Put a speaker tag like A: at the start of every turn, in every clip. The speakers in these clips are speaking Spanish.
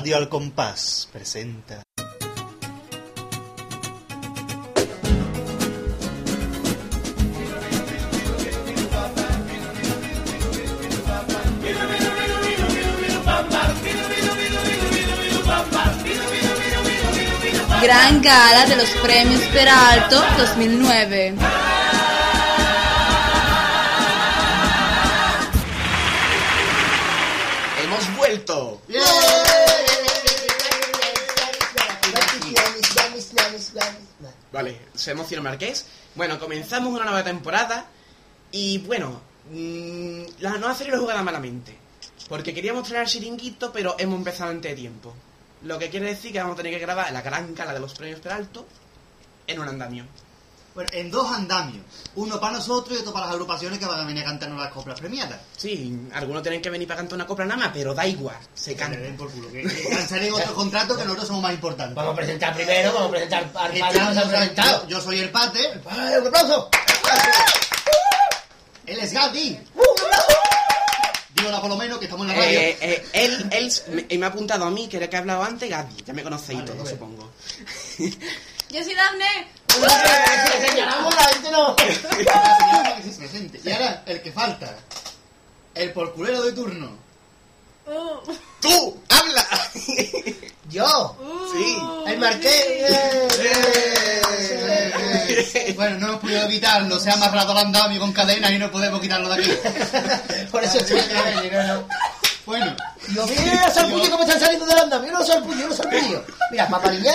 A: Radio Al Compás presenta.
B: Gran Gala de los Premios Peralto 2009.
C: Se emociona Marqués. Bueno, comenzamos una nueva temporada y bueno, mm, la nueva serie lo he jugado malamente. Porque queríamos traer chiringuito, pero hemos empezado antes de tiempo. Lo que quiere decir que vamos a tener que grabar la gran cala de los premios Peralto en un andamio.
D: Bueno, en dos andamios. Uno para nosotros y otro para las agrupaciones que van a venir a cantarnos las coplas premiadas.
C: Sí, algunos tienen que venir para cantar una copla nada más, pero da igual, se
D: Que le
C: canta.
D: den por culo. Que, que cancelen otro contrato que nosotros somos más importantes.
E: Vamos a presentar primero, vamos a presentar al
D: Que
E: padre, vamos a
D: estamos-
E: presentar.
D: yo, yo soy el pate.
E: ¡Ay, un aplauso!
D: Él es Gati.
E: ¡Un aplauso!
D: Dígola por lo menos que estamos en la radio.
C: Eh, eh, él, él me, me ha apuntado a mí, que era que he hablado antes, Gaby. Ya me conocéis
D: Vale,
C: todos, supongo.
B: Yo soy Dafne.
E: Señalamos la gente no.
D: La señora que se presente. Y ahora, el que falta. El porculero de turno.
B: Uh,
C: ¡Tú! ¡Habla!
E: Yo,
B: uh.
C: Sí.
E: el marqués. eh,
D: Eh, eh, Bueno, no hemos podido evitarlo. Se ha amarrado al andamio con cadenas y no podemos quitarlo de aquí.
E: Por eso estoy aquí, no, no.
D: Bueno,
E: Digo, mira los salpullos cómo están saliendo del andamio, los salpullos, los. Mira, paparilla,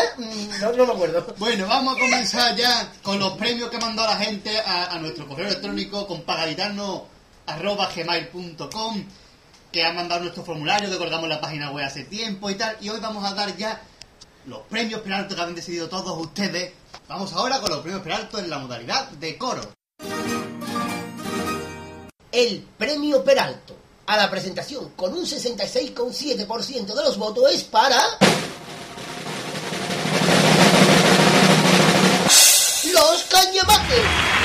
E: no, no me acuerdo.
D: Bueno, vamos a comenzar ya con los premios que mandó la gente a, a nuestro correo electrónico con gmail.com que han mandado nuestro formulario que colgamos la página web hace tiempo y tal. Y hoy vamos a dar ya los premios Peralto que han decidido todos ustedes. Vamos ahora con los premios Peralto en la modalidad de coro.
E: El premio Peralto a la presentación con un 66,7% de los votos es para. Los Cañamates.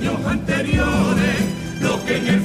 F: Años anteriores, lo que en el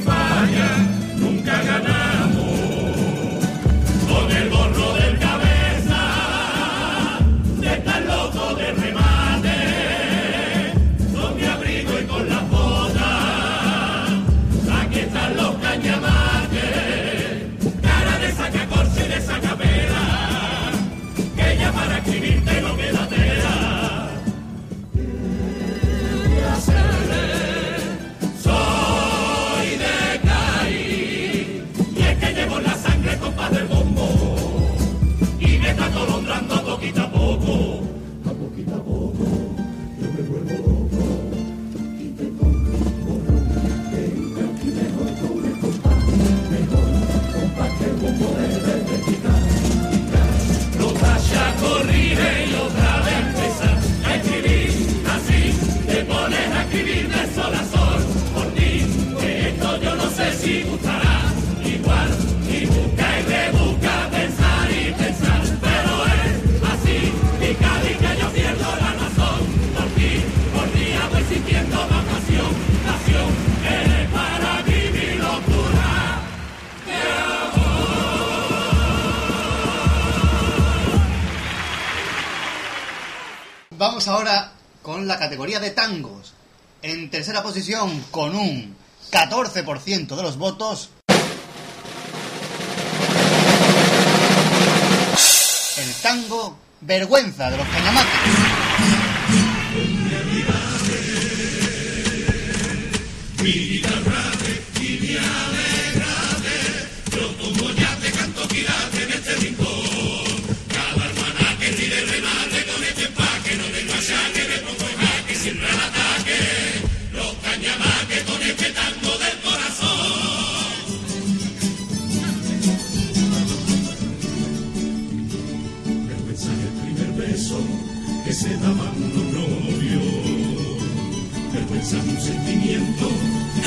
D: categoría de tangos. En tercera posición, con un 14% de los votos, tango Vergüenza de los Cañamates.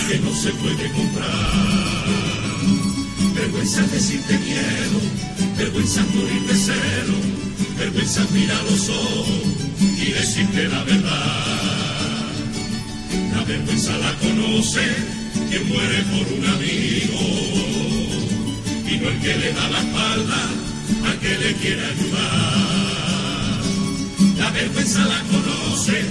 F: Que no se puede comprar. Vergüenza decirte miedo, vergüenza morir de celo, vergüenza mirar los ojos y decirte la verdad. La vergüenza la conoce quien muere por un amigo y no el que le da la espalda al que le quiere ayudar. La vergüenza la conoce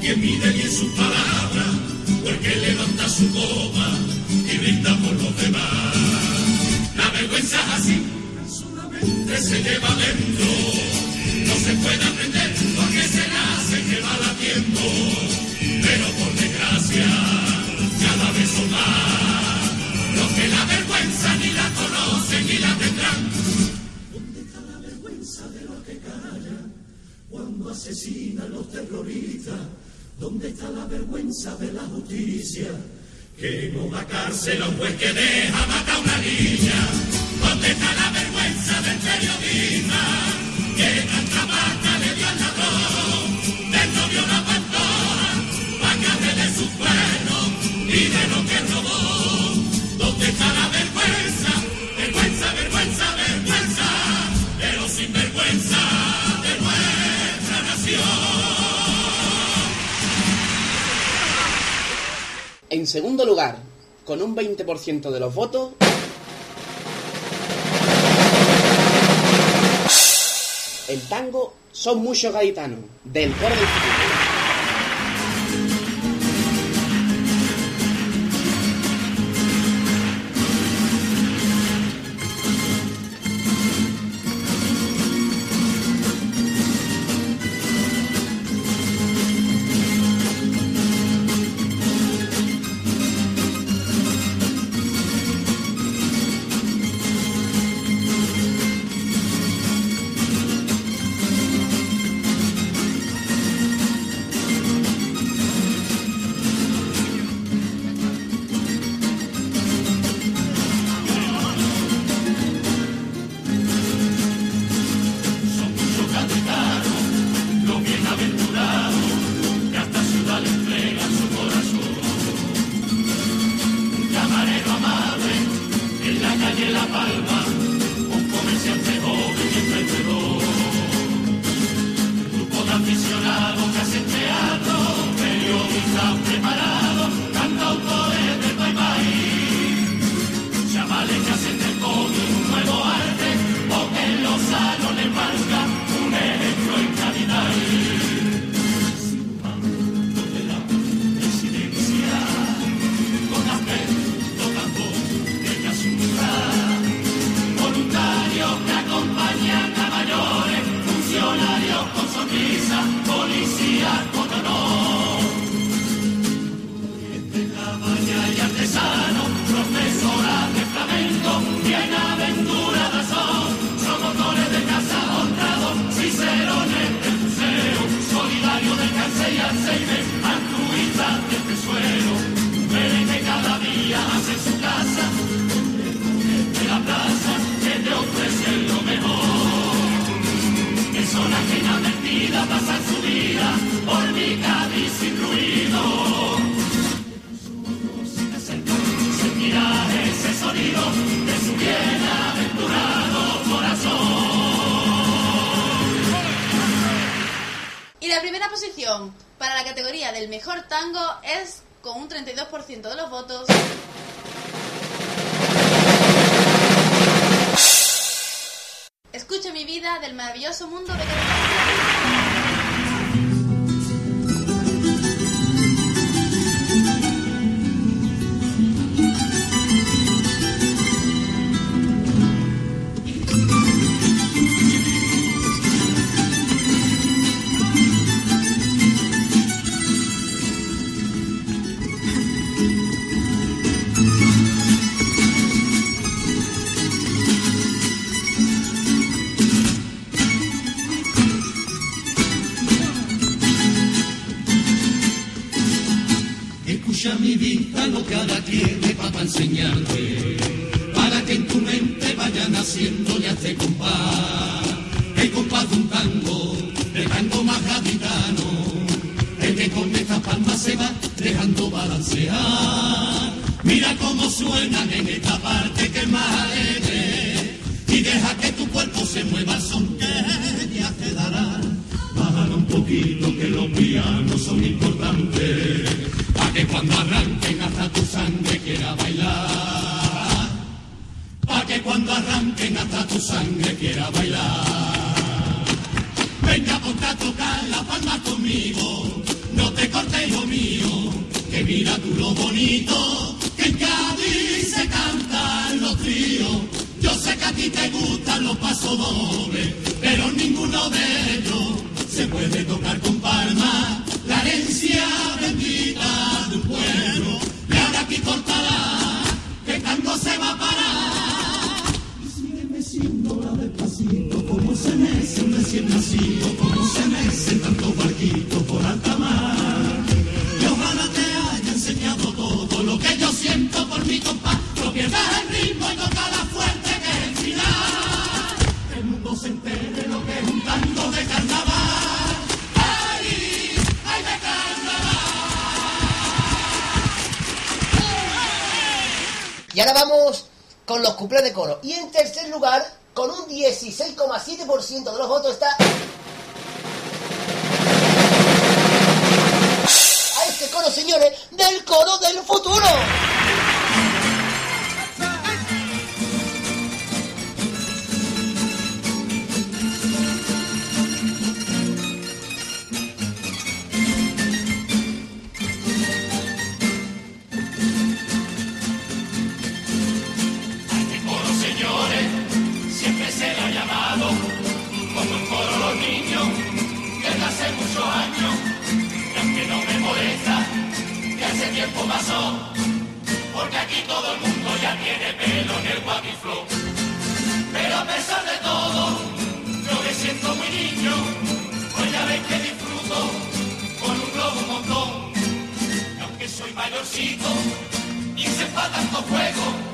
F: quien mide bien sus palabras o el que levanta su copa y brinda por los demás. La vergüenza es así, solamente se lleva dentro. No se puede aprender porque se nace que va latiendo. Pero por desgracia, cada vez son más. Los que la vergüenza ni la conocen ni la tendrán. ¿Dónde está la vergüenza de los que callan? Cuando asesinan los terroristas. ¿Dónde está la vergüenza de la justicia? Que no da cárcel a un juez que deja matar una niña. ¿Dónde está la vergüenza del periodista? Que tanta
C: segundo lugar, con un 20% de los votos, el tango Son muchos gaditanos, del coro del futuro.
B: Y
F: ahora
E: vamos con los cuplés de coro. Y en tercer lugar, con un 16,7% de los votos está... A este coro, señores, del coro del futuro.
F: Porque aquí todo el mundo ya tiene pelo en el guapiflow. Pero a pesar de todo, yo me siento muy niño, pues ya ven que disfruto con un globo montón. Y aunque soy mayorcito y se fa tanto fuego,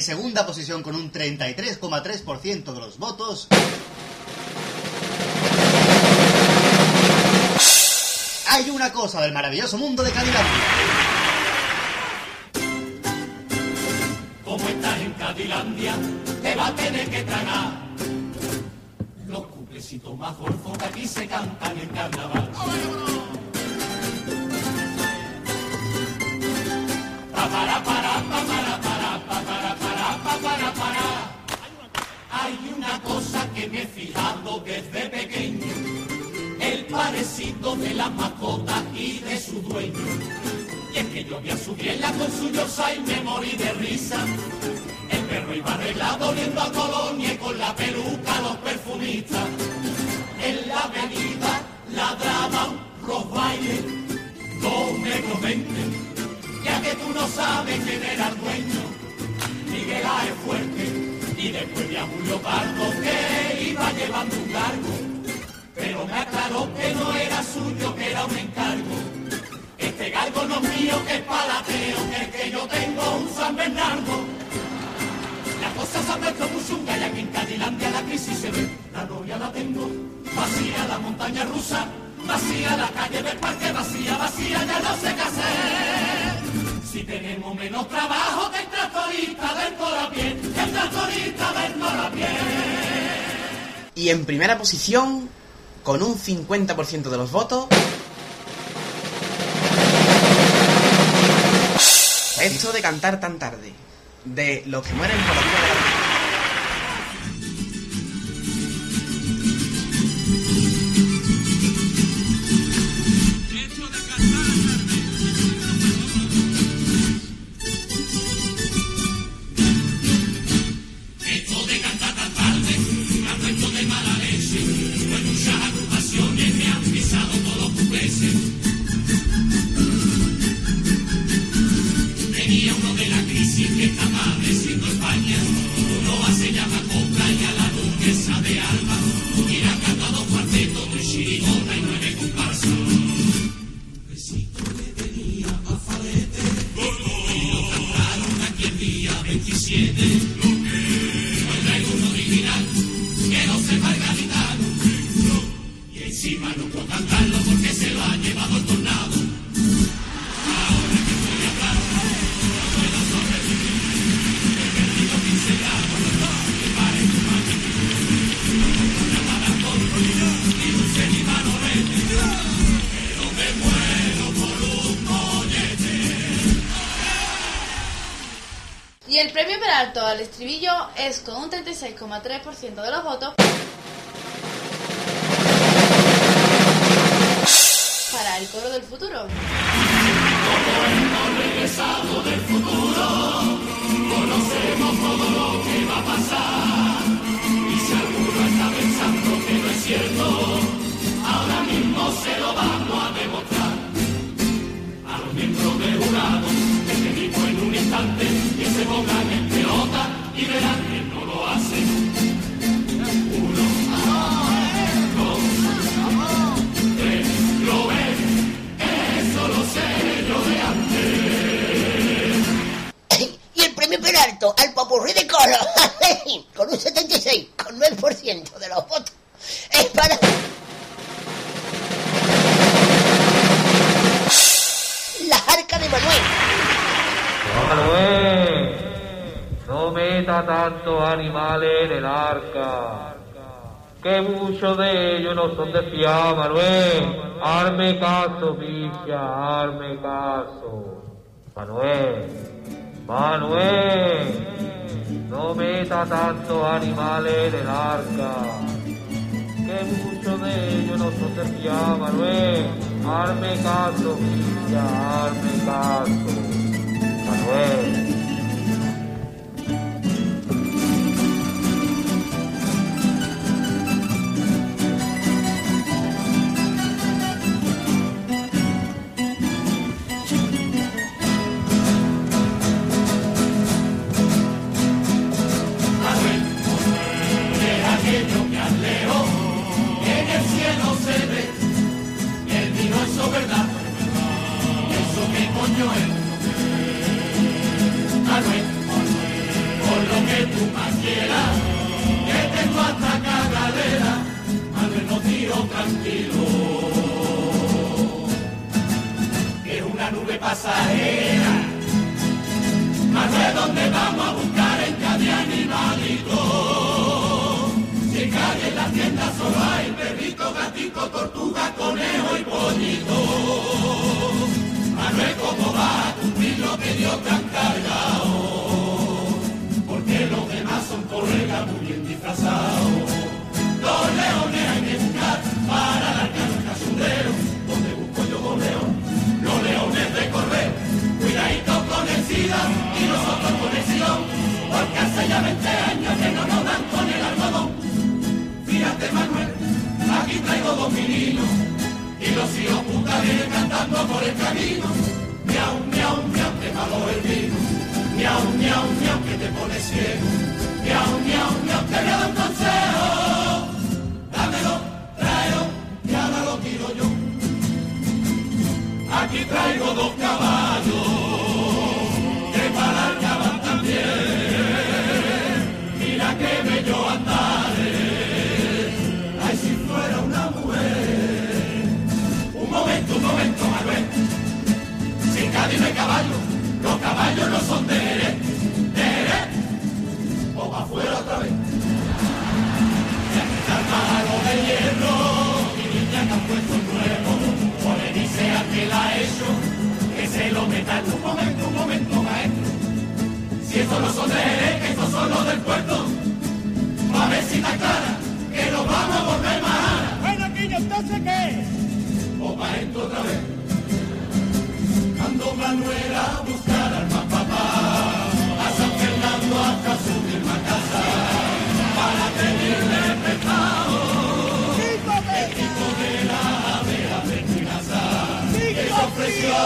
D: Segunda posición con un 33,3% de los votos. Hay una cosa del maravilloso mundo de Cadillac.
F: Como estás en Cadilandia, te va a tener que tragar los cuplecitos más aquí se cantan en carnaval. Pa, para, para, pa, para, para, pa, para, Hay una cosa que me he fijado desde pequeño, el parecido de la mascota y de su dueño. Y es que yo vi a su biela con su yorsa y me morí de risa. El perro iba arreglado oliendo a colonia y con la peluca los perfumistas. En la avenida ladraban los bailes, no me comenten, ya que tú no sabes quién era el dueño. Miguel A. es fuerte y después vi a Julio Pardo que iba llevando un cargo. Pero me aclaró que no era suyo, que era un encargo. Este galgo no es mío, que es palateo, que el que yo tengo un San Bernardo. Las cosas han vuelto muy chungas y aquí en Cadilandia la crisis se ve. La novia la tengo, vacía la montaña rusa, vacía la calle del parque, vacía, vacía, ya no sé qué hacer. Si tenemos menos trabajo que el tractorista del Corapié, que el tractorista del Corapié.
C: Y en primera posición, con un 50% de los votos. Esto de cantar tan tarde. De los que mueren por la vida de la
F: Y 6,3% Aquí traigo dos caballos, que para el cabal también.
G: Mira qué bello andaré. Ay, si fuera una mujer. Un momento, un momento, Manuel.
H: Sin Cádiz no hay caballo, los caballos no son de Jerez. De Jerez. O para afuera otra vez. Y aquí está de hierro, mi niña que ha puesto
F: Un momento, un momento, maestro. Si estos no son de Jerez, que estos son los del puerto. A ver si está clara, que nos vamos a volver más.
I: Bueno, aquí entonces qué?
F: O maestro otra vez. Ando Manuel a buscar al más papá. A San Fernando hasta su misma casa. Para pedirle prestado. El tipo de la ave a. Que se ofreció a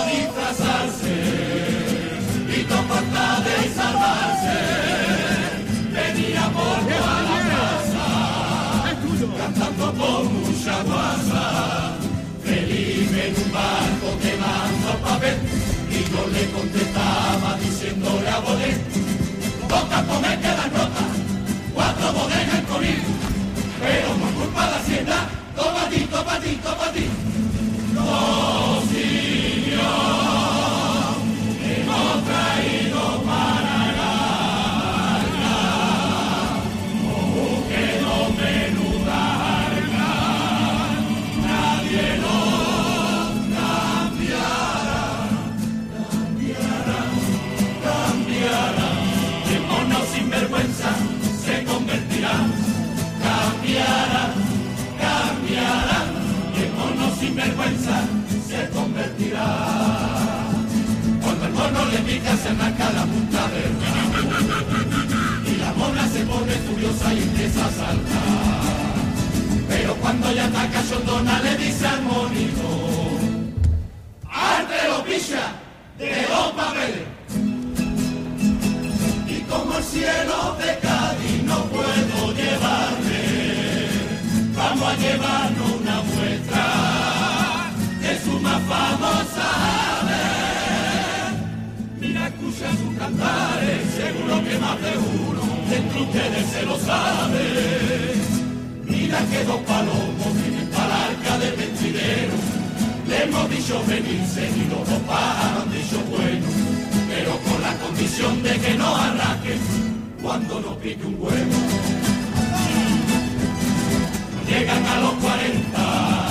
F: con mucha guasa. Felipe en un barco que manda papel y yo le contestaba diciéndole a Bodet dos cantos me quedan rotas, cuatro bodegas en Conil, pero por culpa de la hacienda, toma ti, toma ti, toma ti. No, mono sin vergüenza se convertirá. Cuando el mono le pica se arranca la punta del y la mona se pone furiosa y empieza a saltar. Pero cuando ya está cachondona le dice al monito, ¡Arte lo picha de dos papeles! Y como el cielo de Cádiz no puedo llevarme, vamos a llevarnos escucha sus cantares, seguro que más de uno dentro ustedes se lo sabe. Mira que dos palomos vienen para arca del mentidero. Le hemos dicho venirse y los dos pájaros dicho bueno, pero con la condición de que no arraquen cuando nos pique un huevo. Llegan a los 40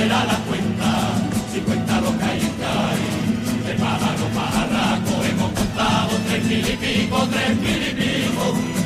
F: Perderá la cuenta si cuenta lo que hay en Cádiz. De pájaro pajarraco hemos contado tres mil y pico, tres mil y pico.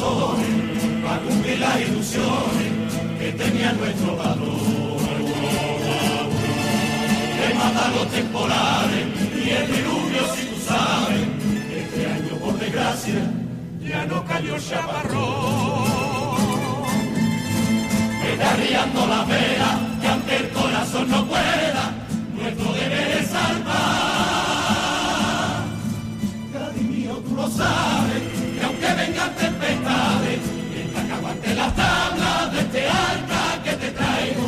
F: Para cumplir las ilusiones que tenía nuestro valor. Que mata los temporales y el diluvio, si tú sabes, este año por desgracia ya no cayó chaparrón. Está riando la vela, que aunque el corazón no pueda, nuestro deber es salvar. Cádiz mío, tú lo sabes, que aunque que aguante las tablas de este arca que te traigo,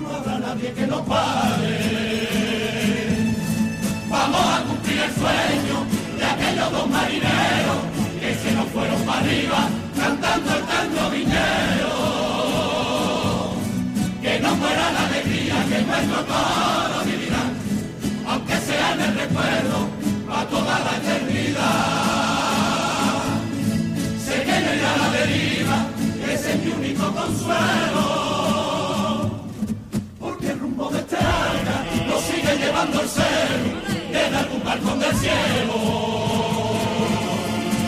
F: no habrá nadie que nos pare. Vamos a cumplir el sueño de aquellos dos marineros que se nos fueron para arriba cantando el tango viñero. Que no muera la alegría que nuestro coro vivirá, aunque sea en el recuerdo a toda la eternidad. Único consuelo. Porque el rumbo de este arca lo sigue llevando el cero desde algún balcón del cielo.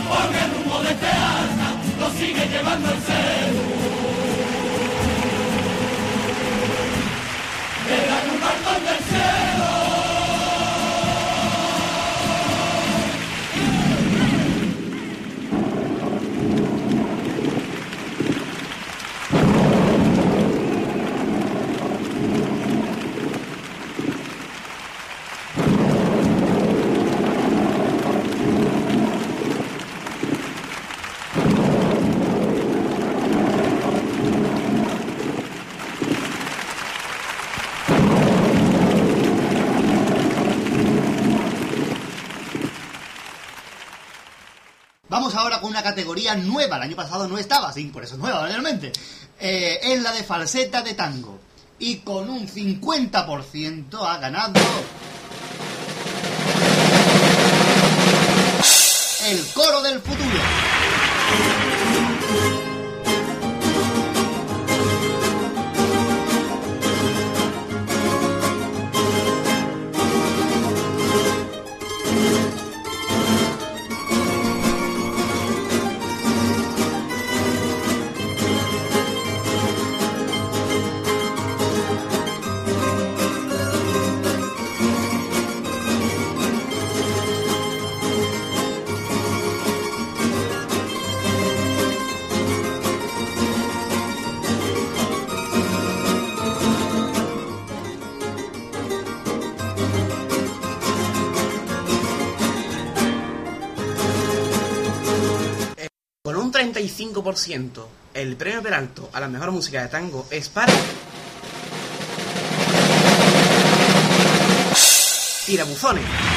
F: Porque el rumbo de este arca lo sigue llevando el cero. Desde algún balcón del cielo.
D: Con una categoría nueva. El año pasado no estaba, sí, por eso es nueva, realmente. Eh, es la de falseta de tango. Y con un 50% ha ganado. El coro del futuro.
J: 35%, el premio Peralto a la mejor música de tango es para. Tirabuzones.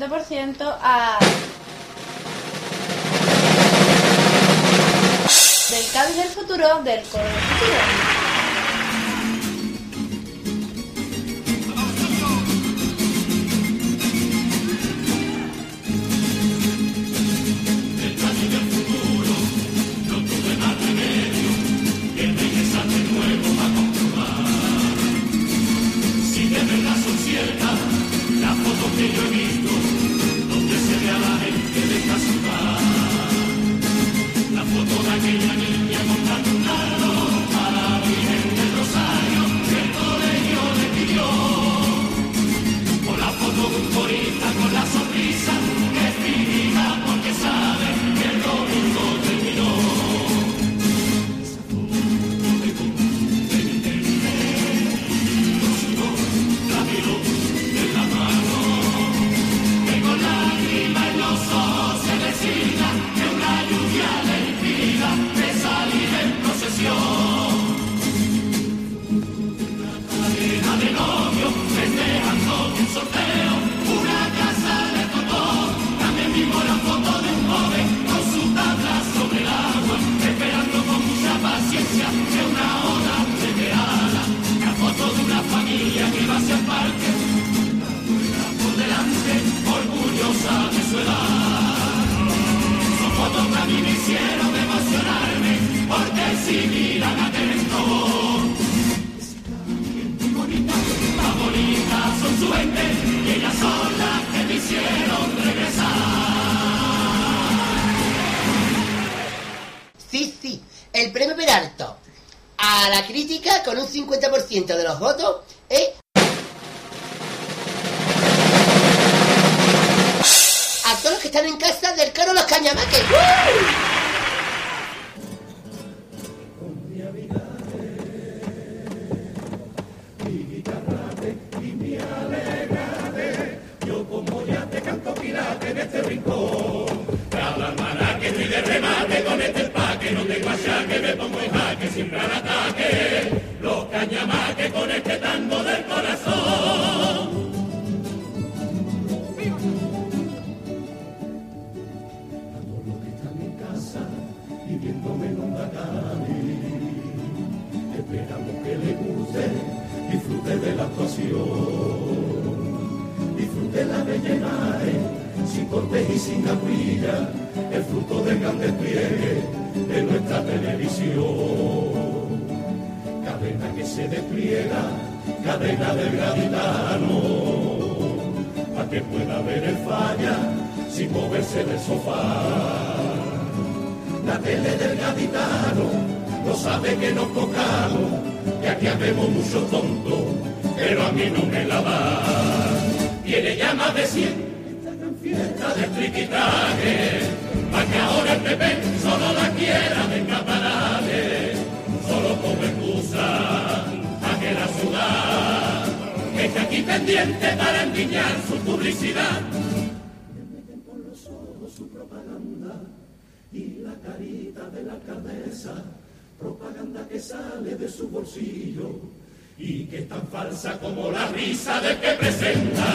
F: 80% a... Del Cádiz del futuro, del del futuro.
E: 50% de los votos
F: La tele del gaditano no sabe que nos tocamos, que aquí habemos muchos tontos, pero a mí no me la da. Tiene ya más de 100 fiesta de triquitaje, para que ahora el PP solo la quiera de escaparate, solo como excusa a que la ciudad que está aquí pendiente para enviñar su publicidad. Me meten por los ojos su propaganda y la carita de la cabeza propaganda que sale de su bolsillo y que es tan falsa como la risa del que presenta.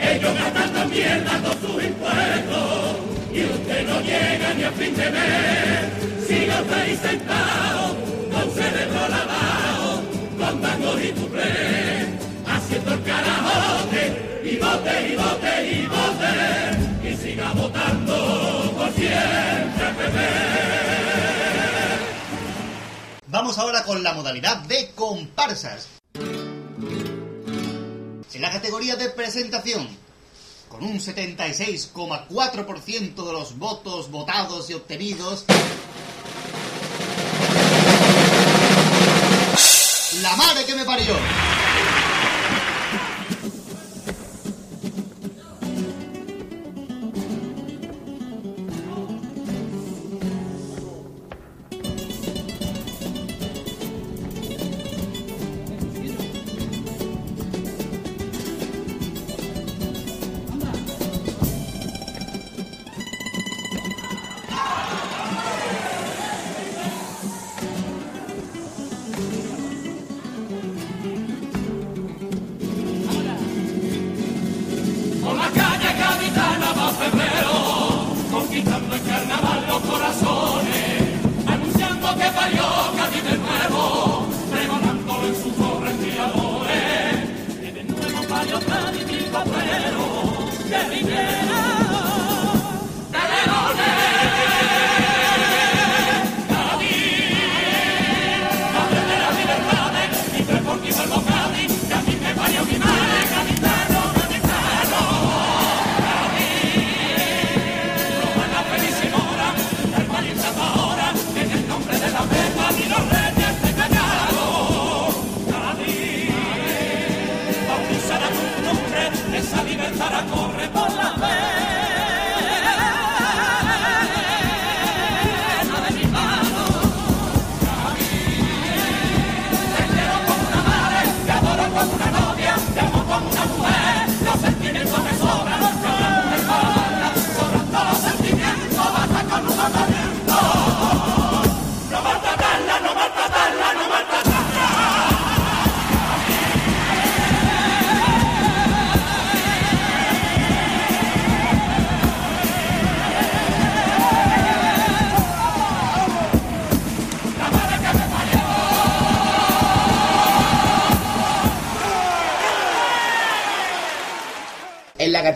F: Ellos gastan también dando sus impuestos y usted no llega ni a fin de mes. Sigue usted ahí sentado, con cerebro lavado, con tango y tuplé, haciendo el carajote y vote y vote y vote
D: Vamos ahora con la modalidad de comparsas. En la categoría de presentación, con un 76,4% de los votos votados y obtenidos, la madre que me parió.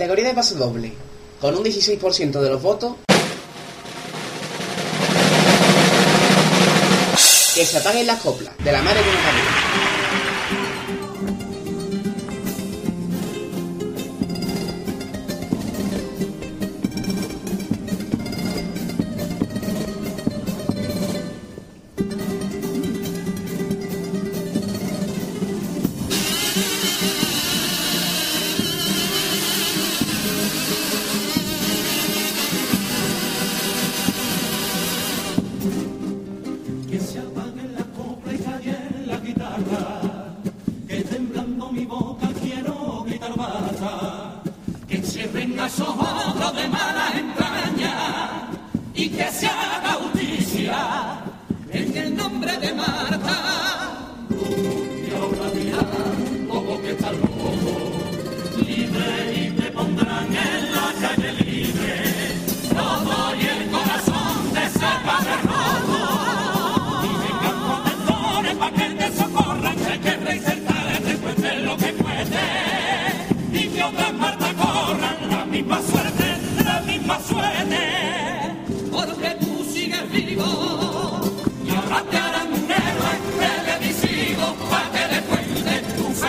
C: Categoría de paso doble, con un 16% de los votos, que se apaguen las coplas de la madre que me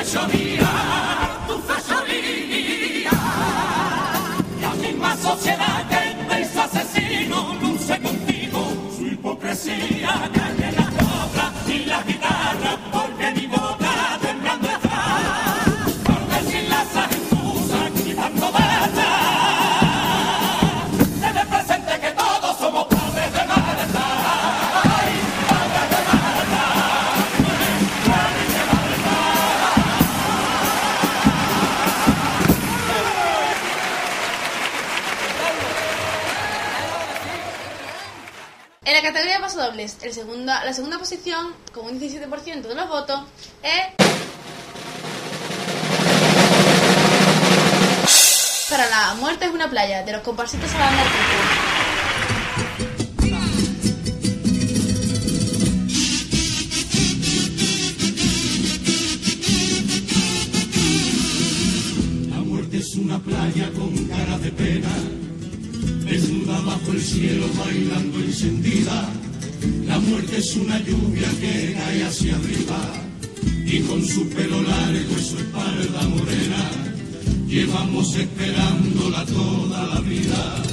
F: 小的爱。la
B: segunda posición, con un 17% de los votos, es... Para la muerte es una playa, de los comparsitos a la
F: La muerte es una playa con cara de pena, desnuda bajo el cielo bailando encendida muerte es una lluvia que cae hacia arriba y con su pelo largo y su espalda morena llevamos esperándola toda la vida.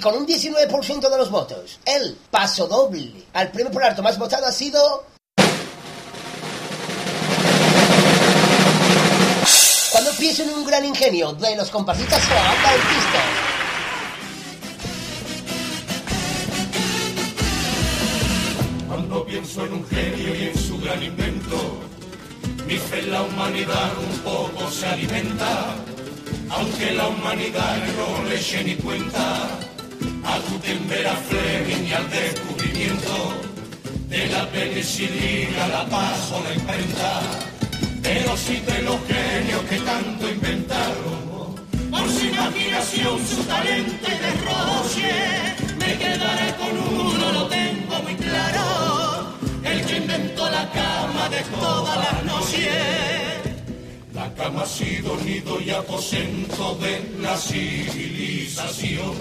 F: y con
E: un 19% de los votos. El paso doble al premio por harto más votado ha sido... Cuando pienso en un gran ingenio de los comparsistas o banda artistas.
F: Cuando pienso en un genio y en su gran invento, mi fe en la humanidad un poco se alimenta, aunque la humanidad no le eche ni cuenta a Gutenberg, a Fleming y al descubrimiento de la penicilina, la paz o la imprenta. Pero sí de los genios que tanto inventaron, por su imaginación, su talento y derroche, me quedaré con uno, lo tengo muy claro, el que inventó la cama de todas las noches. La cama ha sido nido y aposento de la civilización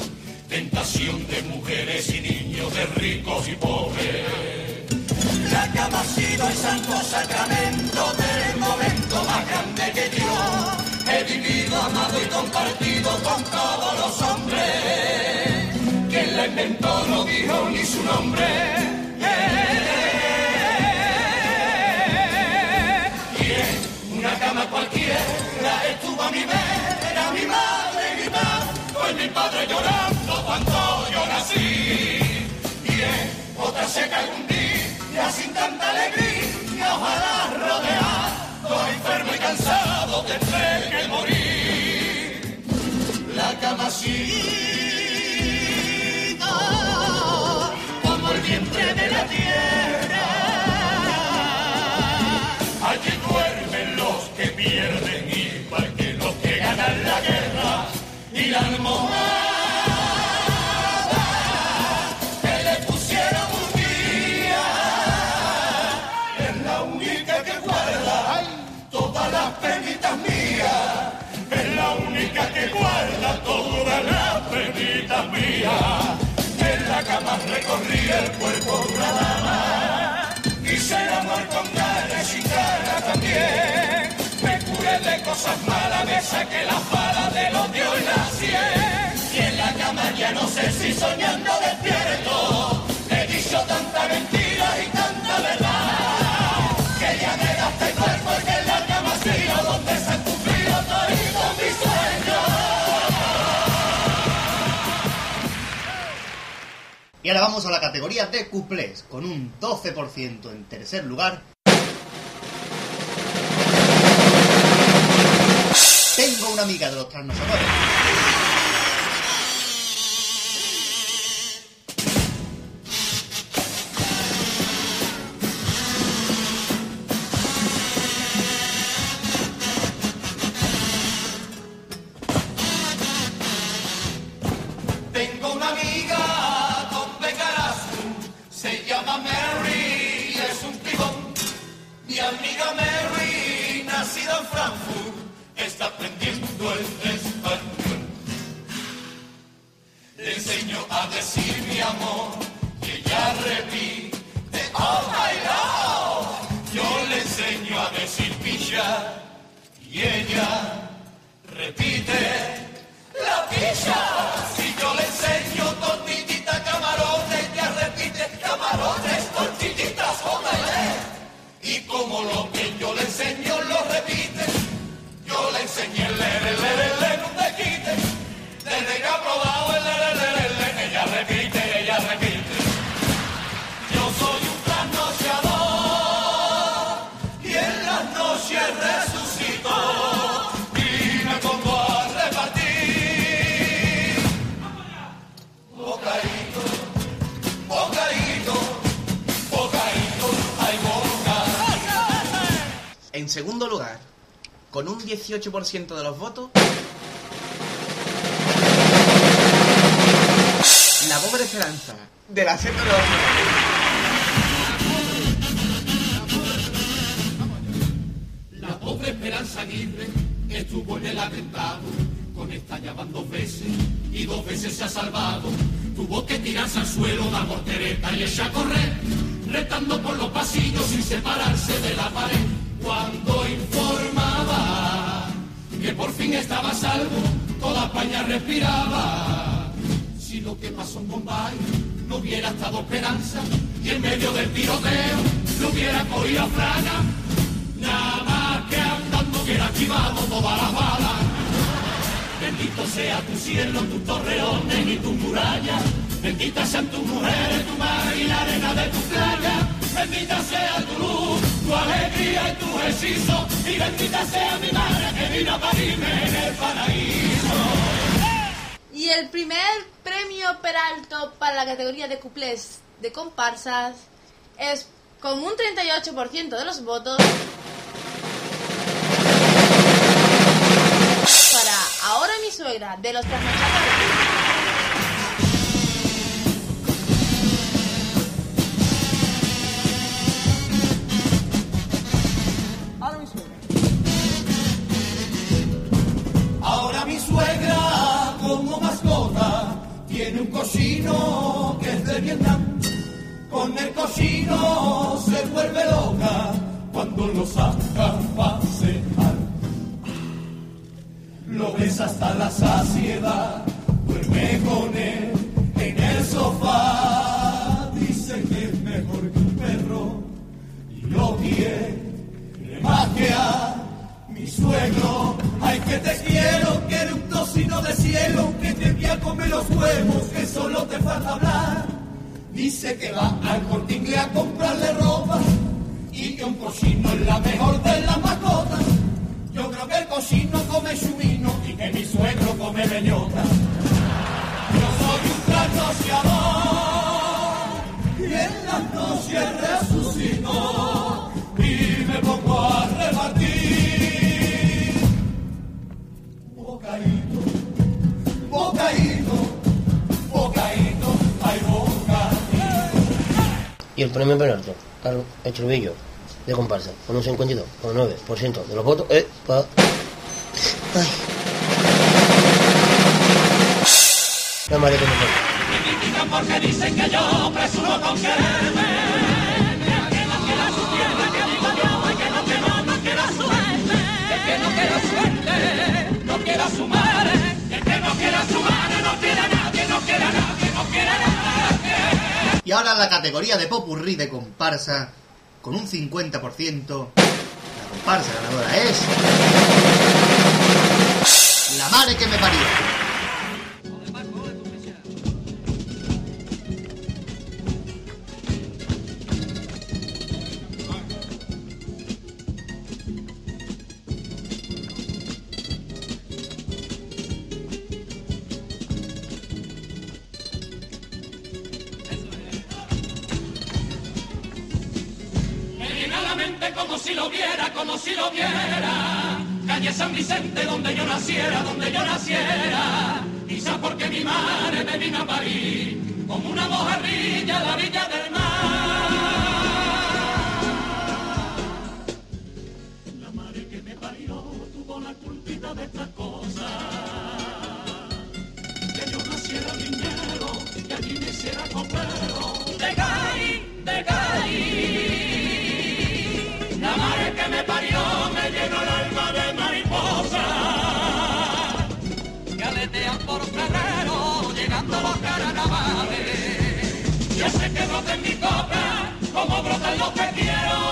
F: tentación de mujeres y niños, de ricos y pobres. La cama ha sido el santo sacramento del momento más grande que yo. He vivido, amado y compartido con todos los hombres. Quien la inventó no dijo ni su nombre. Y una cama cualquiera estuvo a mi vera, mi madre mi padre. Fue mi padre llorando otra seca algún día sin tanta alegría, ojalá rodeado, enfermo y cansado, tendré que morir. La cama ha sido como el vientre de la tierra. Allí duermen los que pierden, igual que los que ganan la guerra. Y la almohada En la cama recorrí el cuerpo de una dama y se enamoró con cara y sin cara también. Me curé de cosas malas, me saqué las balas del odio y la sien. Y en la cama ya no sé si soñando despierto. Y
D: ahora vamos a la categoría de cuplés, con un 12% en tercer lugar. Tengo una amiga de los trasnochadores.
F: Está aprendiendo el español. Le enseño a decir mi amor y ella repite, oh my love. Yo le enseño a decir pilla y ella repite. La pilla, si yo le enseño tortillita, camarones, ya repite camarones, tortillitas, jódale. Y como lo En
C: segundo lugar, con un 18% de los votos, La pobre esperanza de la seta de
F: La pobre Esperanza Aguirre estuvo en el atentado. Con esta ya dos veces y dos veces se ha salvado. Tuvo que tirarse al suelo la mortereta y ella a correr, retando por los pasillos sin separarse de la pared. Cuando informaba que por fin estaba a salvo, toda España respiraba. Si lo que pasó en Bombay no hubiera estado esperanza y en medio del tiroteo lo hubiera cogido a Fraga, Nada más que andando hubiera activado todas las balas. Bendito sea tu cielo, tus torreones y tus murallas. Bendita sean tus mujeres, tu mar y la arena de tu playa. Bendita sea tu luz, y el
B: primer premio Peralto para la categoría de cuplés de comparsas es con un 38% de los votos para Ahora mi suegra, de los trasnochadores.
F: Tiene un cochino que es de Vietnam. Con el cochino se vuelve loca cuando lo saca a pasear. Lo ves hasta la saciedad, duerme con él en el sofá. Dice que es mejor que un perro y lo quiere magia. Mi suegro, ay que te quiero, que eres un tocino de cielo, que te voy a comer los huevos, que solo te falta hablar. Dice que va al corte a comprarle ropa y que un cochino es la mejor de las mascotas. Yo creo que el cochino come chumino y que mi suegro come bellota. Y
E: el premio Peralto, Carlos Echevillo, de comparsa, con un 52,9% de los votos, es pa... Ay. La madre que me
F: porque dicen que yo presumo con quererme. Que no quiera su tierra, que no, quiera suerte. Que no quiera suerte, no quiera su madre. Que no quiera su madre, no quiera nadie, no quiera nadie, no quiera nadie.
D: Y ahora la categoría de popurrí de comparsa, con un 50%, la comparsa ganadora es... La madre que me parió.
F: Como si lo viera, como si lo viera. Calle San Vicente, donde yo naciera, donde yo naciera. Quizás porque mi madre me vino a parir, como una mojarrilla a la orilla del vieron.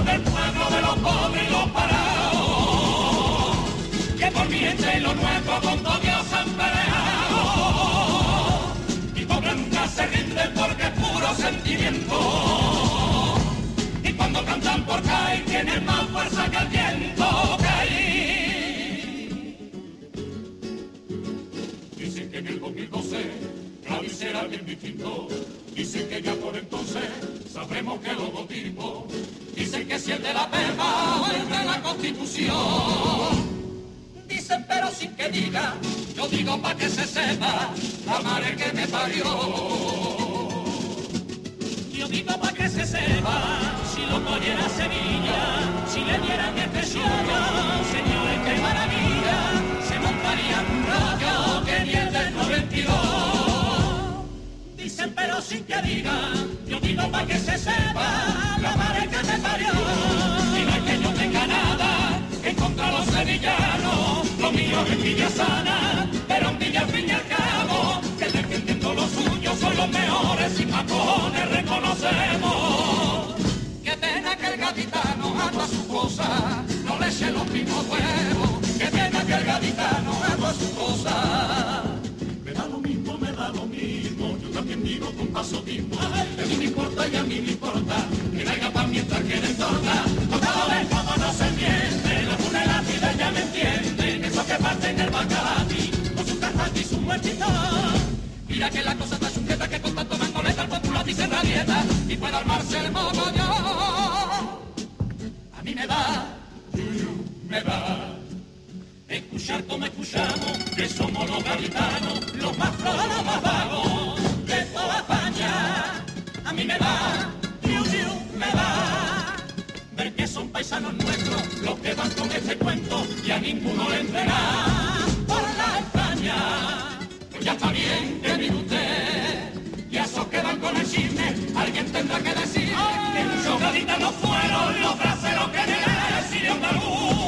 F: Del pueblo, de los pobres y los parados. Que por mi gente y lo nuestro con todo Dios han. Mi pobre nunca se rinde porque es puro sentimiento. Y cuando cantan por caer tienen más fuerza que el viento. Caí. Dicen que en el 2012 Cádiz será bien distinto. Dicen que ya por entonces sabremos que el logotipo. De la pepa el de la constitución. Dicen pero sin que diga, yo digo pa' que se sepa, la madre que me parió. Yo digo pa' que se sepa, si lo cogiera Sevilla, si le dieran este sello, señores, qué maravilla, se montaría un rollo que ni el del 92. Dicen pero sin que digan, yo digo pa' que se sepa, en contra los sevillanos, lo mío es Villa Sana, pero en Villa fin y al cabo, que defendiendo lo suyo son los mejores y más cojones reconocemos. Qué pena que el gaditano anda su cosa, no le eche los mismos huevos, qué pena que el gaditano anda su cosa. Me da lo mismo, me da lo mismo, yo también digo con paso tiempo, a mí me importa y a mí me importa nota, no cómo no se miente. La cuna la vida ya me entienden. Eso que parte en el bacalati, con sus cartas y su muertitas. Mira que la cosa está chunqueta, que con tanto mango mangoleta el populati se rabieta y puede armarse el mogollón. A mí me da, me va. Escuchar como escuchamos, que somos los gaditanos, los más flojos, los más vagos, de toda España. A mí me va. paisanos nuestros, los que van con ese cuento y a ninguno le entrará por la España. Pues ya está bien que mire usted, y a esos que van con el chisme, alguien tendrá que decir que muchos gaditanos fueron los braceros que en el exilio.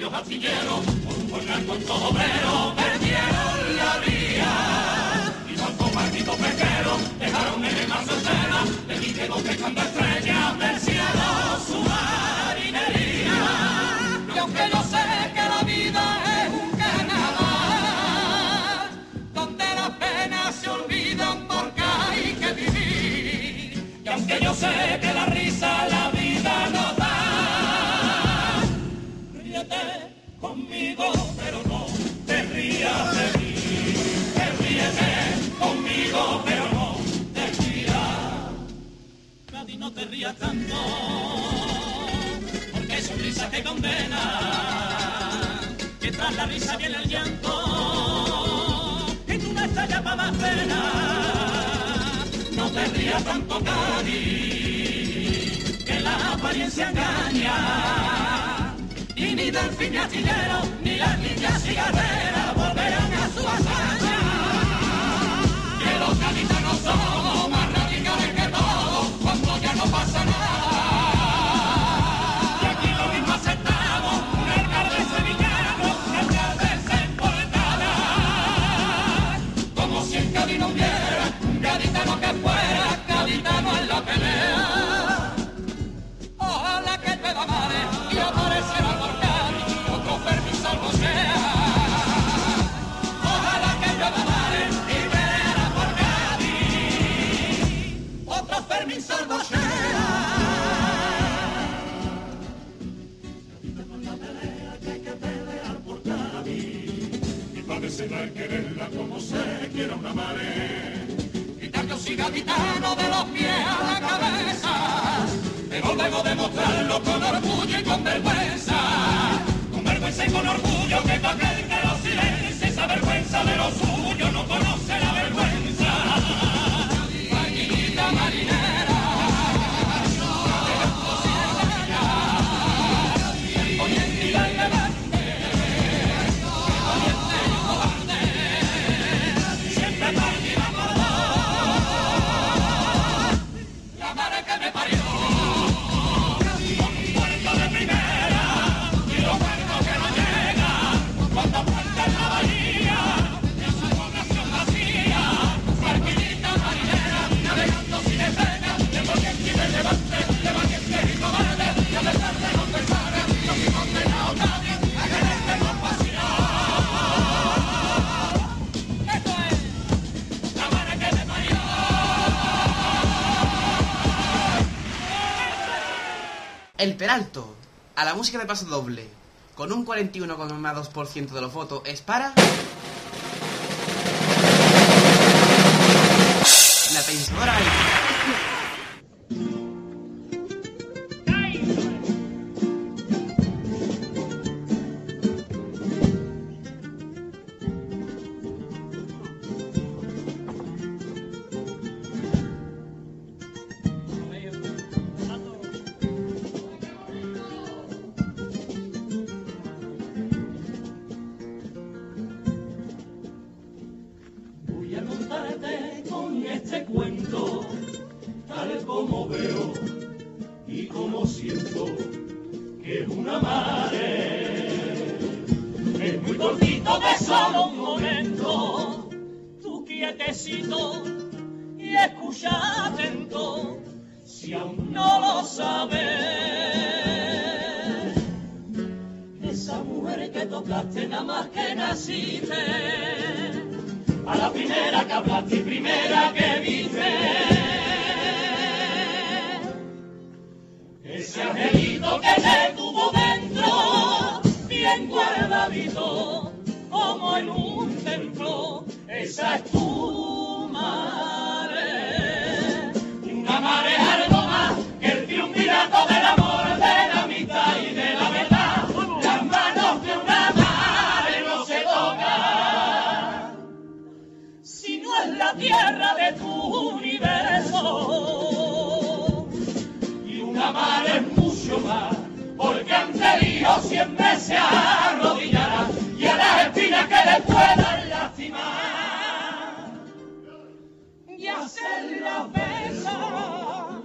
F: propios astilleros, por un volcán con todo obrero, perdieron la vía. Y tantos barquitos pesqueros dejaron en el mar soltera de dije dos pescando estrellas del cielo su mar. El
C: Peralto. A la música de paso doble. Con un 41,2% de los votos es para...
F: un templo esa es tu mare. Una mare más que el triunvirato del amor, de la mitad y de la verdad. Las manos de una mare no se tocan. Si no es la tierra de tu universo. Y una mare es mucho más, porque ante Dios siempre se arrodilla mujeres puedan lastimar y hacerlas besar.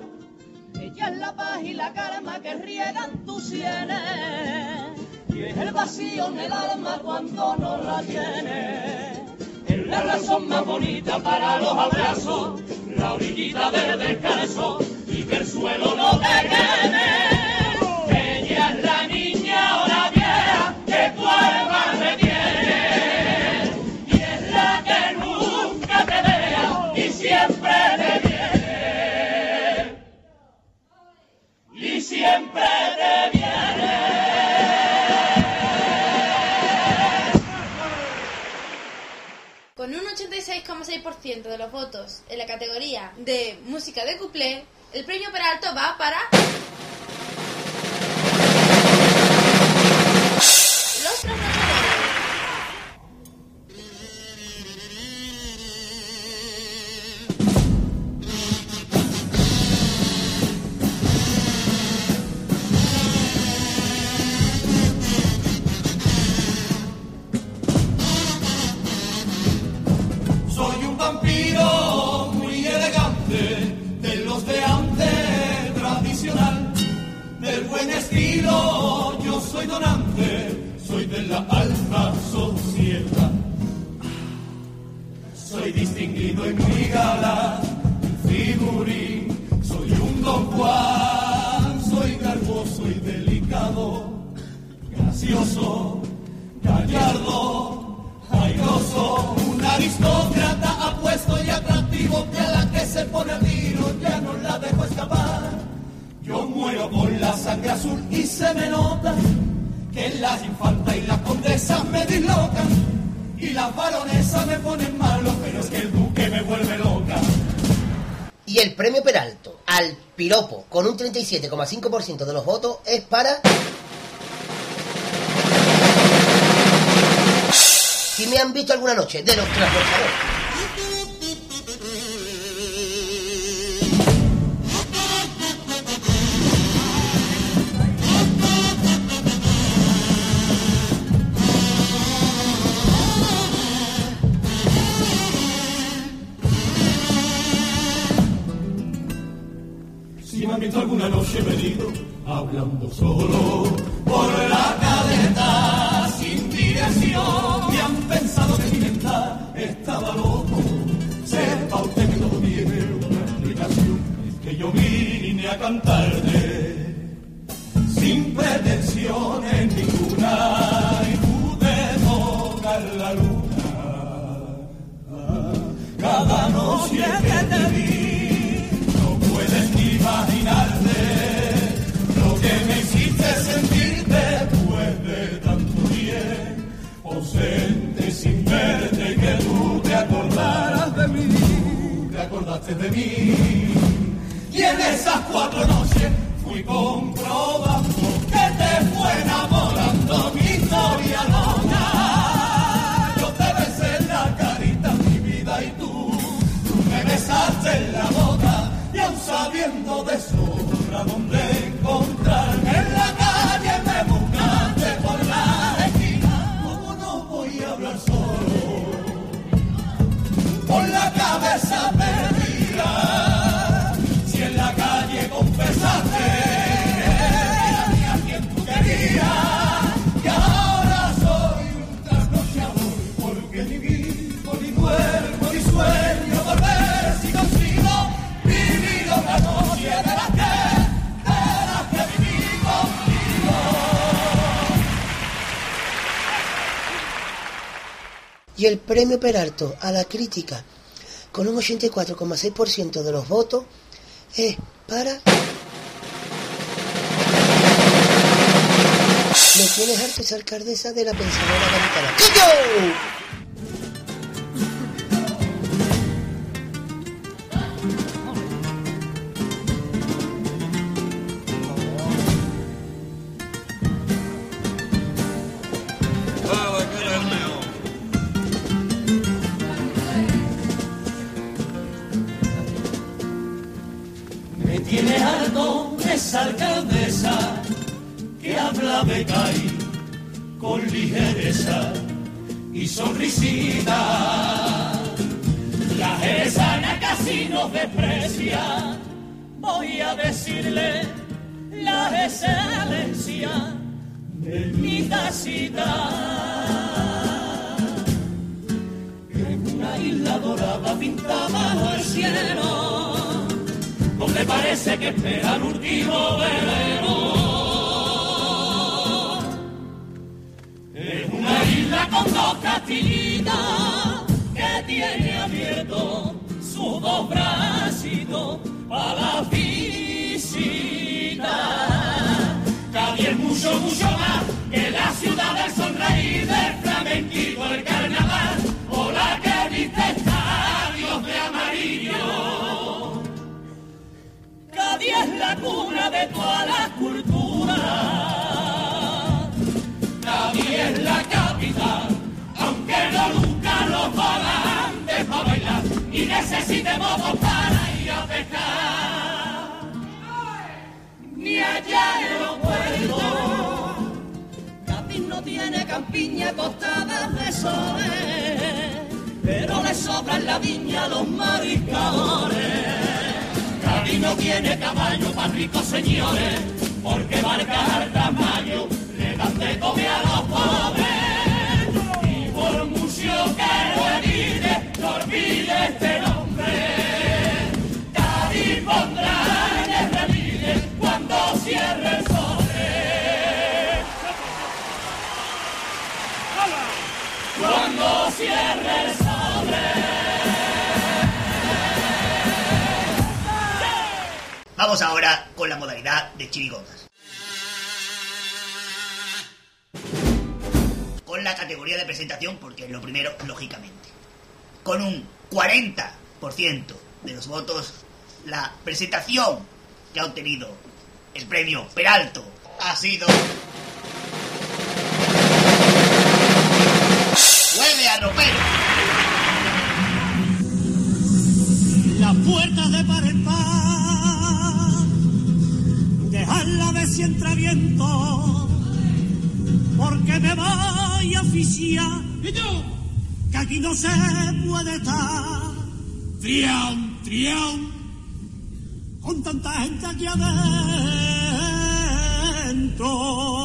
F: Ella es la paz y la calma que riegan tus sienes y es el vacío en el alma cuando no la tienes. Es la razón más bonita para los abrazos, la orillita del descanso y que el suelo no te queme. siempre te.
B: Con un 86,6% de los votos en la categoría de música de couplé, el premio Peralto va para...
F: 47,5% de los
E: votos es para... Si me han visto alguna noche, de los
F: transportadores. hablando solo. la bomba. y
E: el premio Peralto a la crítica con un 84,6% de los votos es para... Me tienes harto esa alcaldesa de la pensadora
F: capital.
I: presentación que ha obtenido el premio Peralto ha sido... ¡Hueve a!
F: Las puertas de par en par, dejadla ver si entra viento, porque me voy a oficiar. ¿Y yo? Que aquí no se puede estar. Trión, trión, allá adentro.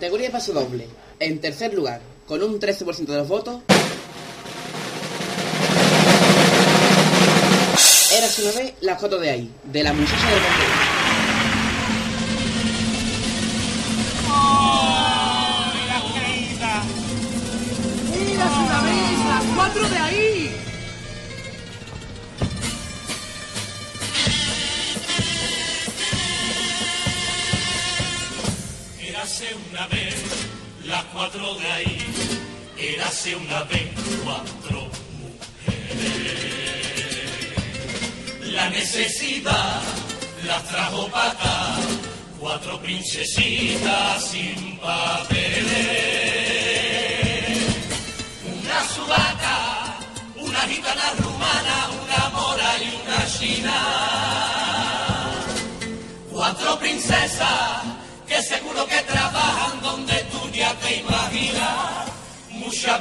C: Categoría de paso doble, en tercer lugar, con un 13% de los votos, Eras una vez la foto de ahí, de la muchacha del
B: una vez cuatro
F: mujeres. La necesidad las trajo para cuatro princesitas sin papeles. Una subaca, una gitana rumana, una mora y una china cuatro princesas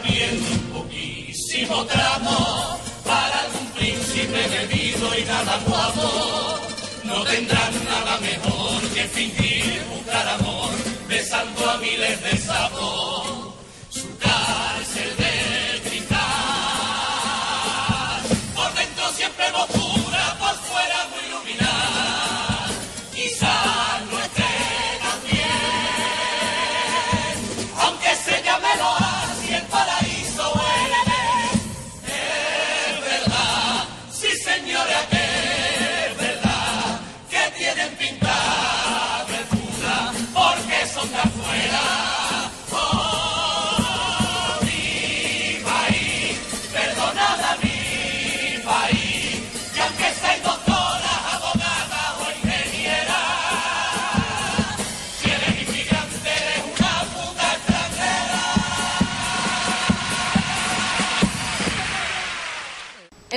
F: Un poquísimo tramo para algún príncipe bebido y nada guapo. No tendrán nada mejor que fingir buscar amor besando a miles de sapos.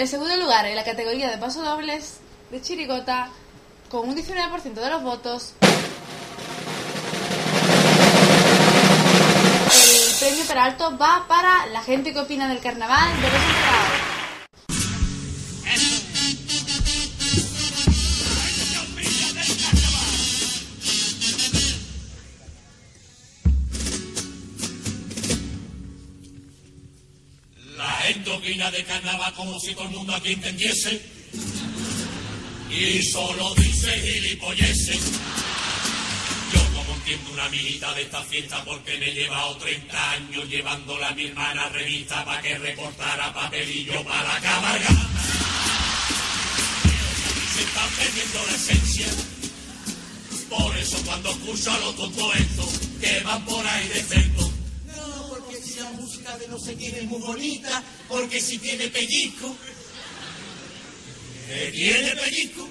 B: El segundo lugar en la categoría de paso dobles de Chirigota, con un 19% de los votos. El premio Peralto va para la gente que opina del carnaval de los enterados.
F: Carnaval como si todo el mundo aquí entendiese. Y solo dice gilipolleces. Yo como entiendo una amiguita de esta fiesta porque me he llevado 30 años llevándola a mi hermana revista para que recortara papelillo para cabalgar. Se está perdiendo la esencia. Por eso cuando escucho a los tontos estos que van por ahí de si no sé quién es muy bonita, porque si tiene pellizco. ¿Que tiene pellizco?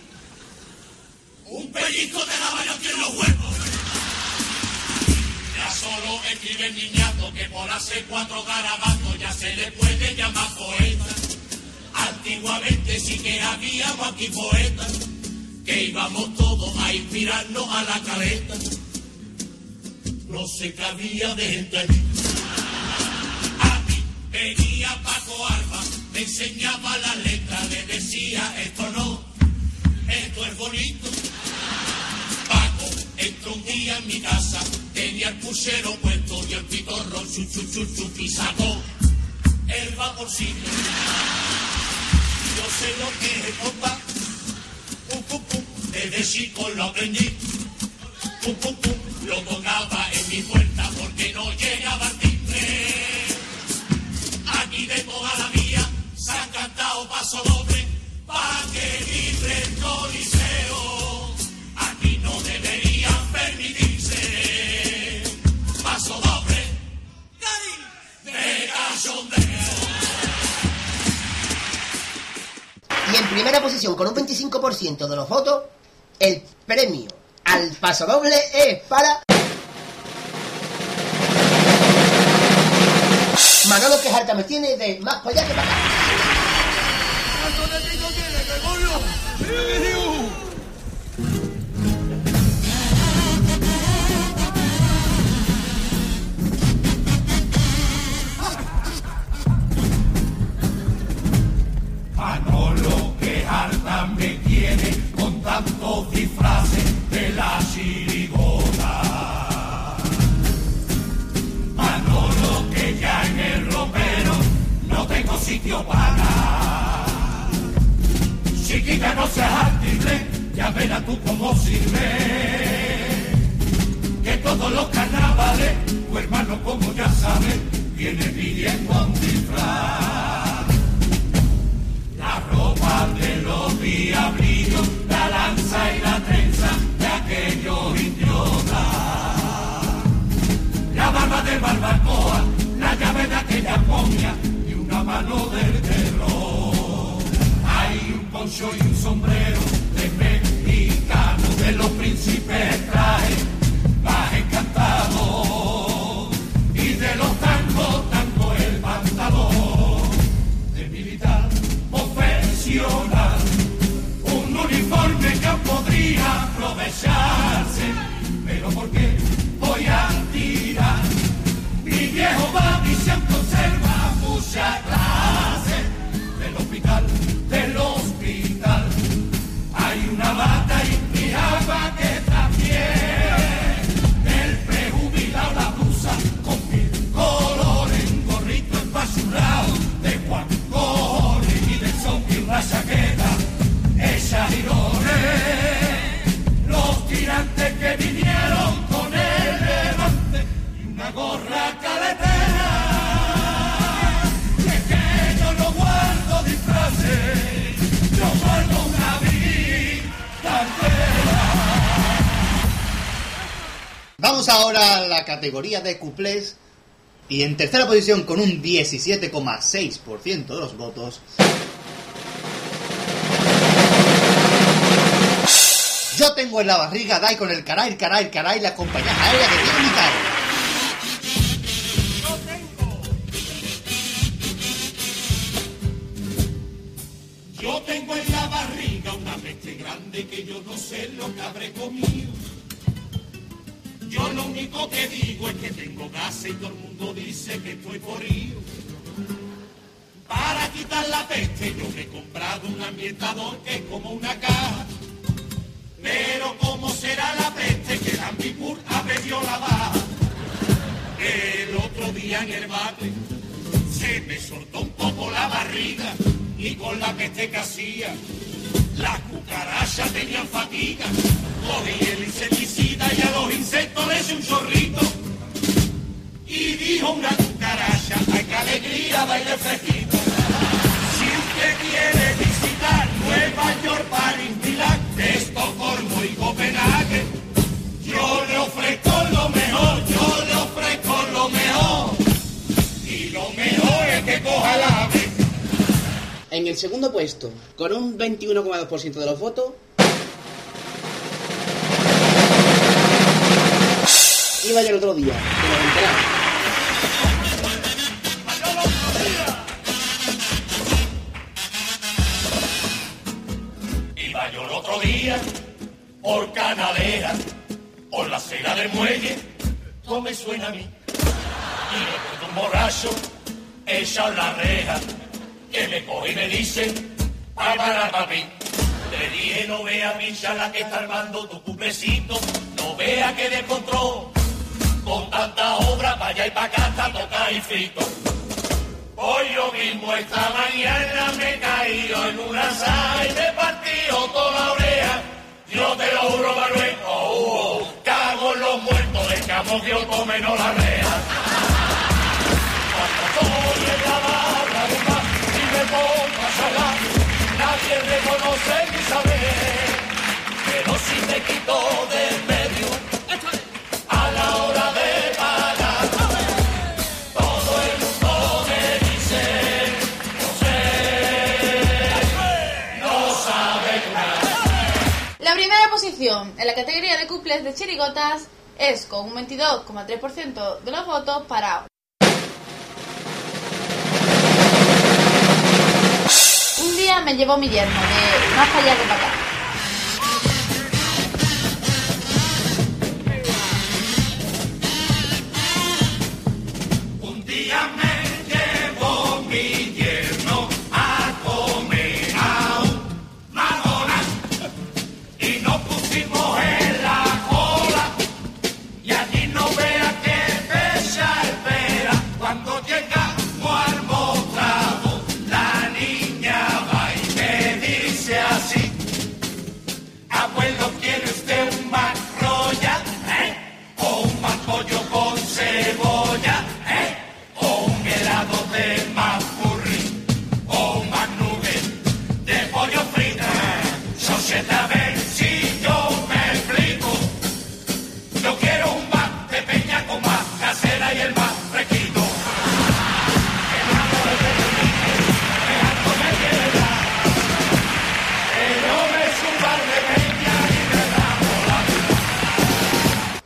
F: Un pellizco te daba yo en los huevos. Ya solo escribe el niñato que por hacer cuatro garabatos ya se le puede llamar poeta. Antiguamente sí que habíamos aquí poetas que íbamos todos a inspirarnos a la caleta. No se cabía de gente. Venía Paco Alba, me enseñaba la letra, le decía esto no, esto es bonito. Paco entró un día en mi casa, tenía el puchero puesto y el pitorro chu chu chu chu y sacó el vaporcito. Yo sé lo que es compa, pum pum pum, desde chico lo aprendí. Pum pum pum, lo tocaba en mi puerta paso doble para que libre el coliseo. Aquí no deberían permitirse paso doble de cachondeo.
E: Y en primera posición, con un 25% de los votos, el premio
D: al paso doble es para. Manolo que me tiene de más para allá que para acá.
F: Manolo que harta me tiene con tantos disfraces de la chirigota. Manolo que ya en el ropero no tengo sitio para. Chiquita, no seas actible, ya verás tú cómo sirve. Que todos los carnavales, tu hermano, como ya sabes, viene pidiendo un disfraz. La ropa de los diablillos, la lanza y la trenza de aquellos idiotas. La barba de barbacoa, la llave de aquella momia y una mano del poncho y un sombrero de mexicano, de los príncipes traje, más encantado. de
D: cuplés. Y en tercera posición, con un 17,6% de los votos, Yo tengo en la barriga Dai con el caray, caray, caray, la compañía
C: segundo puesto, con un 21,2% de los votos, 52,3% de los
B: votos para Un día me llevó mi yerno de más allá que para acá.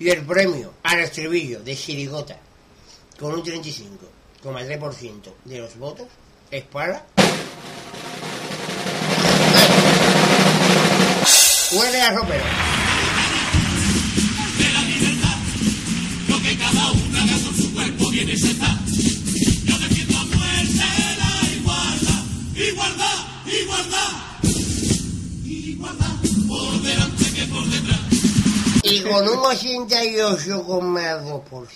F: Y el
E: premio al estribillo de Chirigota con un 35,3% de los votos es para. Huele a ropero.
F: lo que cada una haga con su cuerpo bien es está.
E: Con un 88,2%.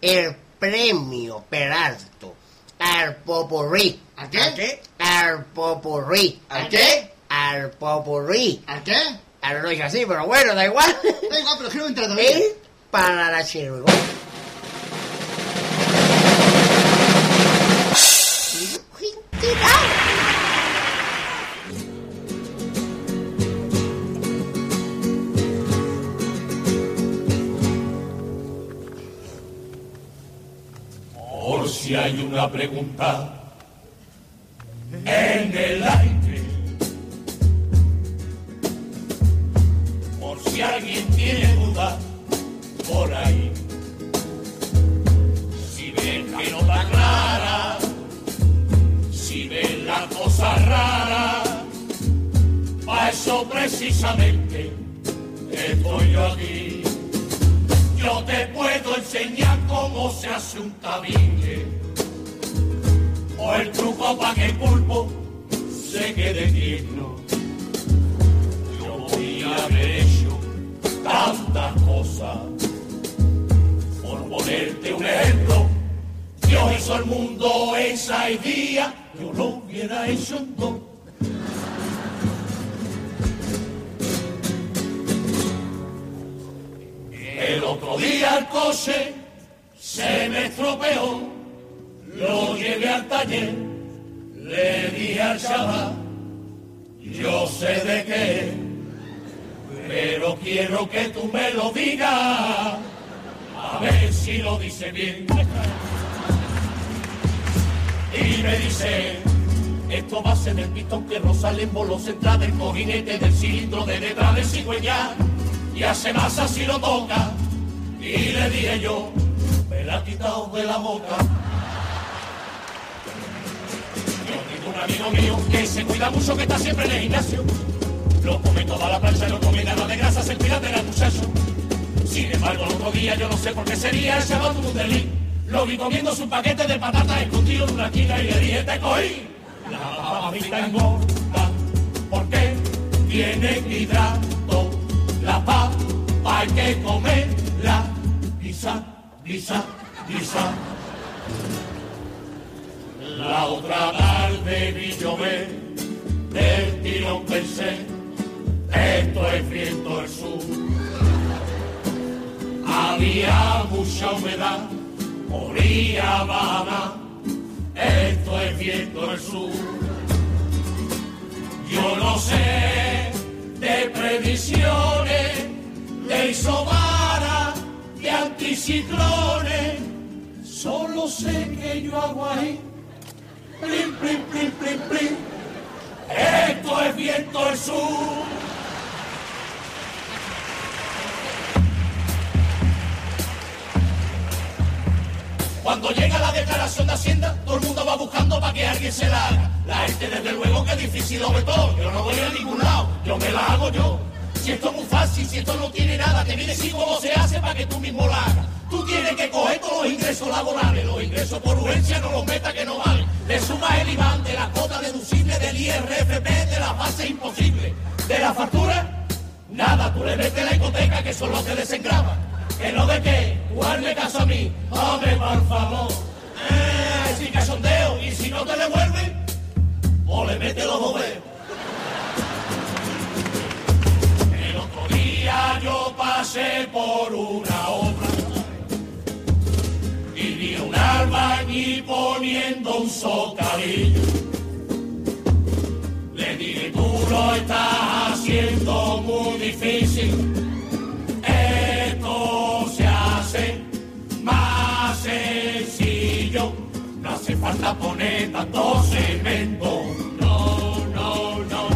E: El premio Peralto al Popurrí.
D: ¿A qué?
E: Al Popurrí.
D: ¿Al qué?
E: Al Popurrí.
D: ¿A qué?
E: Ahora lo dije así, pero bueno, da igual.
D: Da igual, pero quiero entrar.
E: Es para la chirigota.
F: Por si hay una pregunta en el aire. Por si alguien tiene duda por ahí. Si ven que no está clara, si ven la cosa rara, para eso precisamente estoy yo aquí. Yo te puedo enseñar cómo se hace un tabique. O el truco para que el pulpo se quede tierno. Yo podía haber hecho tantas cosas. Por ponerte un ejemplo, Dios hizo el mundo en seis días. Yo lo hubiera hecho en dos. El otro día el coche se me estropeó, lo llevé al taller, le dije al chaval, yo sé de qué, pero quiero que tú me lo digas, a ver si lo dice bien. Y me dice, esto va a ser el pistón que Rosalén voló central del cojinete del cilindro de detrás del cigüeñal y hace masa si lo toca. Y le dije yo, me la ha quitado de la boca. Yo tengo un amigo mío que se cuida mucho, que está siempre en el gimnasio. Lo come toda la plancha y lo come nada de grasa, se cuida del muchacho. Sin embargo, el otro día yo no sé por qué sería el chaval un delí. Lo vi comiendo su paquete de patatas escondido en una esquina y le dije, te cogí. La papa frita engorda, ¿por qué? Tienen hidrato. La papa hay que comerla. Guisa, guisa, guisa. La otra tarde vi llover, del tirón pensé, esto es viento del sur. Había mucha humedad, moría Habana, esto es viento del sur. Yo no sé de previsiones, de isobara, de anticiclones, solo sé que yo hago ahí, plim, plim, plim, plim, plim. Esto es viento del sur. Cuando llega la declaración de Hacienda, todo el mundo va buscando para que alguien se la haga. La gente, desde luego, que es difícil ve todo. Yo no voy a ningún lado, yo me la hago yo. Si esto es muy fácil, si esto no tiene nada, te viene decir cómo se hace para que tú mismo la hagas. Tú tienes que coger todos los ingresos laborales, los ingresos por urgencia no los metas que no valen. Le sumas el IBAN de la cuota deducible del IRFP de la base imposible. De la factura, nada, tú le metes la hipoteca que son los que. Que no de qué, tú hazme caso a mí, hombre, por favor. Eh, sin cachondeo, y si no te devuelven, o le metes los dos dedos. El otro día yo pasé por una obra y vi un albañil poniendo un socavillo. Le dije, tú lo estás haciendo muy difícil. Falta poner tanto cemento. No, no, no.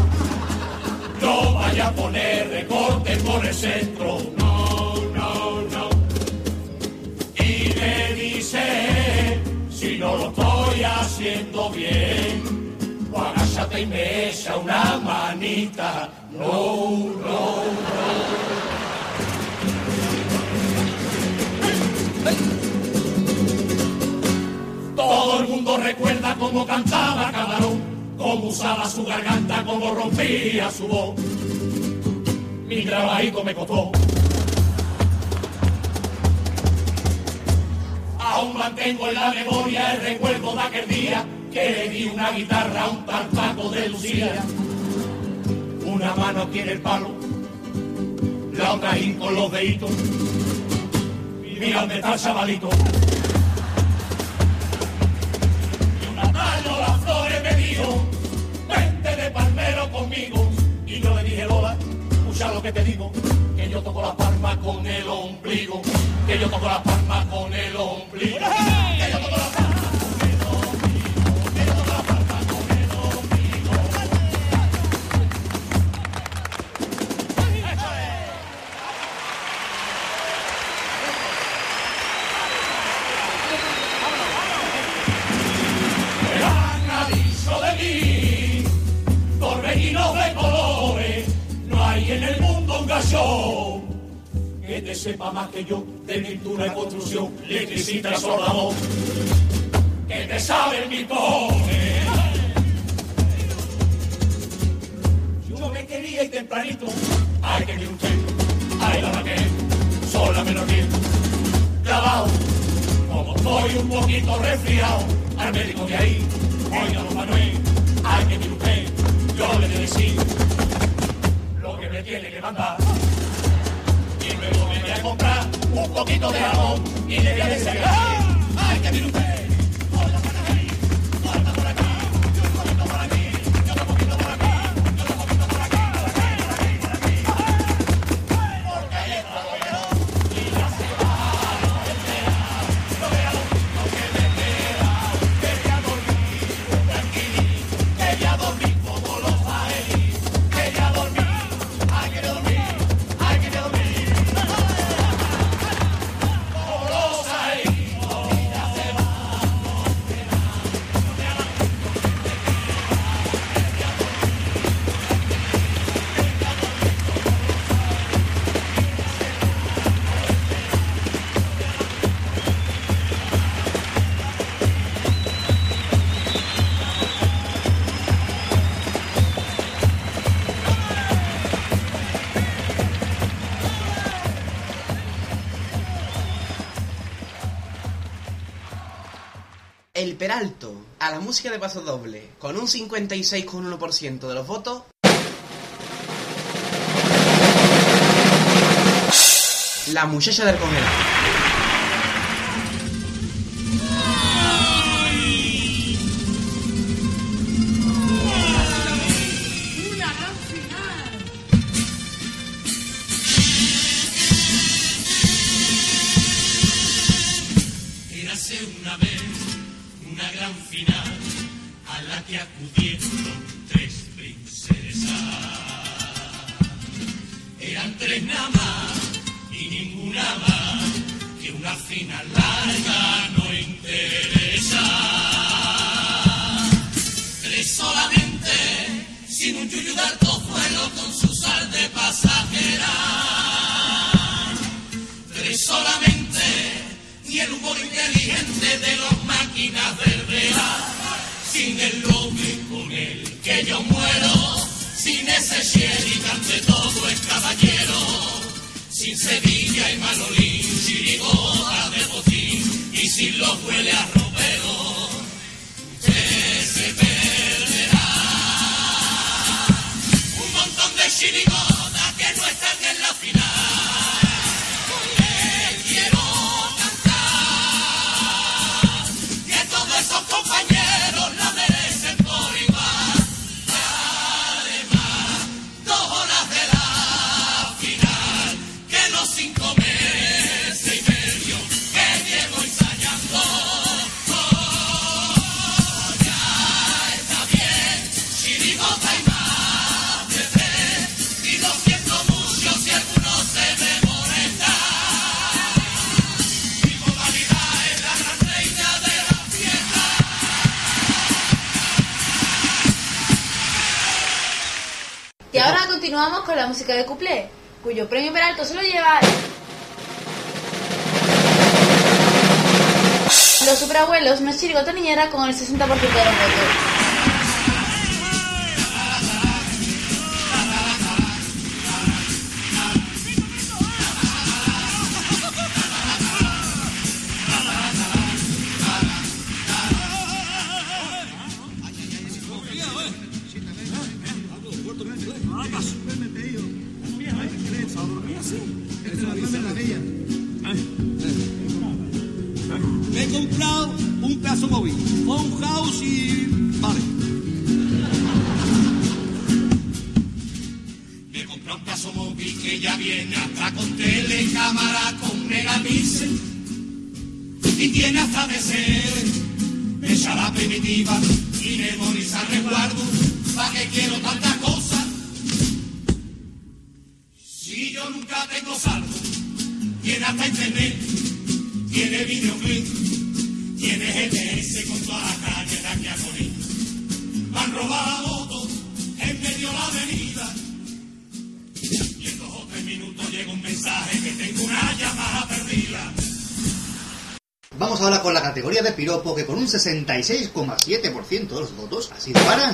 F: No vaya a poner recorte por el centro. No, no, no. Y me dice, si no lo estoy haciendo bien, pues agáchate y me echa una manita. No, no, no. Recuerda cómo cantaba Camarón, cómo usaba su garganta, cómo rompía su voz. Mi trabajito me costó. Aún mantengo en la memoria el recuerdo de aquel día que le di una guitarra a un tal Paco de Lucía. Una mano tiene el palo, la otra ahí con los deditos. Mira dónde está chavalito. Mano las flores me dijo, vente de palmero conmigo. Y yo le dije, Lola, escucha lo que te digo, que yo toco la palma con el ombligo, que yo toco la palma con el ombligo. Que yo toco la que te sepa más que yo de pintura y construcción, electricista y soldador, que te sabe mi pobre. Yo me quería ir tempranito, ay que mi usted, ay la que sola menos bien, clavado, como estoy un poquito resfriado, al médico de ahí, oiga don Manuel, ay que mi usted, yo le decir lo que me tiene que mandar. Y luego me voy a comprar un poquito de jamón y le voy a decir, ¡ah! ay que usted,
C: música de paso doble, con un 56,1% de los votos. La muchacha del congelado.
B: Niñera con el 60% de los votos.
F: Tiene GPS con toda la calle de aquí a. Me han robado moto en medio de la avenida. Y en dos o tres minutos llega un mensaje que tengo una llamada perdida.
D: Vamos ahora con la categoría de piropo que con un 66,7% de los votos ha sido para...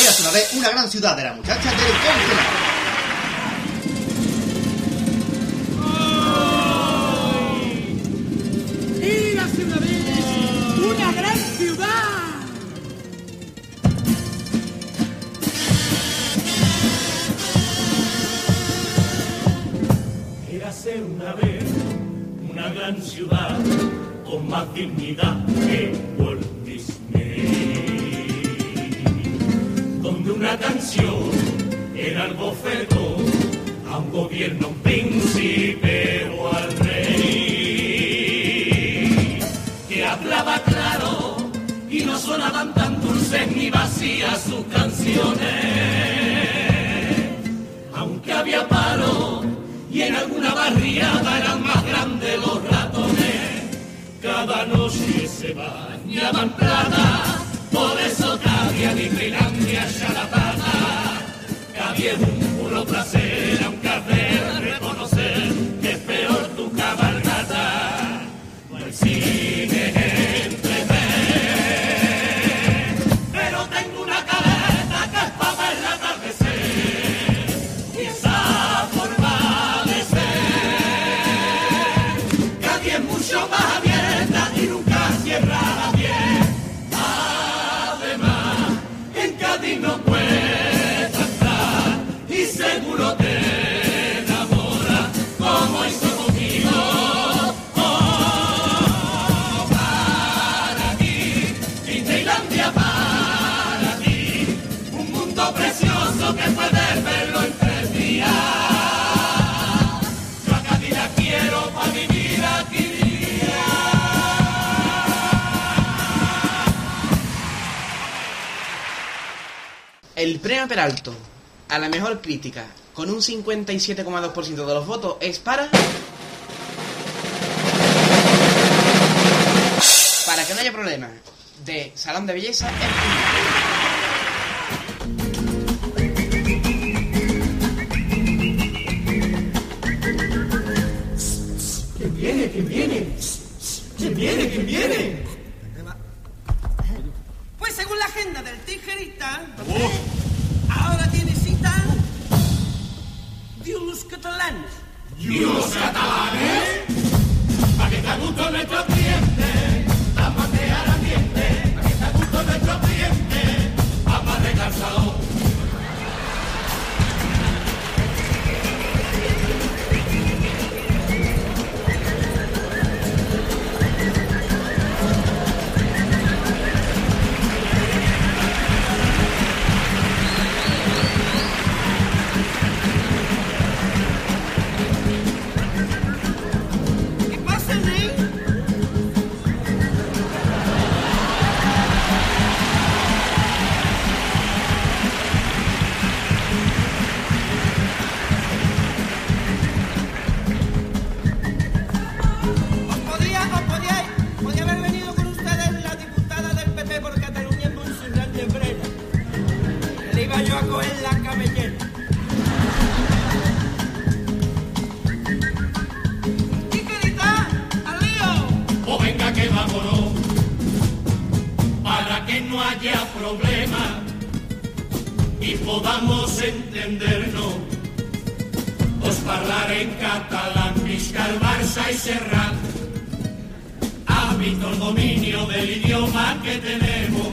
D: Era una vez una gran ciudad de la muchacha del congelado.
F: Una vez una gran ciudad con más dignidad que Walt Disney, donde una canción era el bofeto a un gobierno, un príncipe o al rey, que hablaba claro y no sonaban tan dulces ni vacías sus canciones. Aunque había paro y en alguna barriada eran más grandes los ratones. Cada noche se bañaban plata, por eso cabía ni Finlandia charlatana. Cabía en un culo trasero,
C: premio Peralto a la mejor crítica con un 57,2% de los votos es para... Para que no haya problema, de Salón de Belleza en
F: ¿Quién viene? ¿Quién viene? ¿Quién viene?
K: Pues según la agenda del tijerita, ahora tiene cita de unos catalanes.
F: ¿Y los catalanes? ¿Para que está gusto nuestro cliente? Vamos a crear ambiente. ¿Para que está gusto nuestro cliente? Vamos a no haya problema y podamos entendernos. Os parlaré en catalán, visca el Barça y Serrat. Hábito el dominio del idioma que tenemos.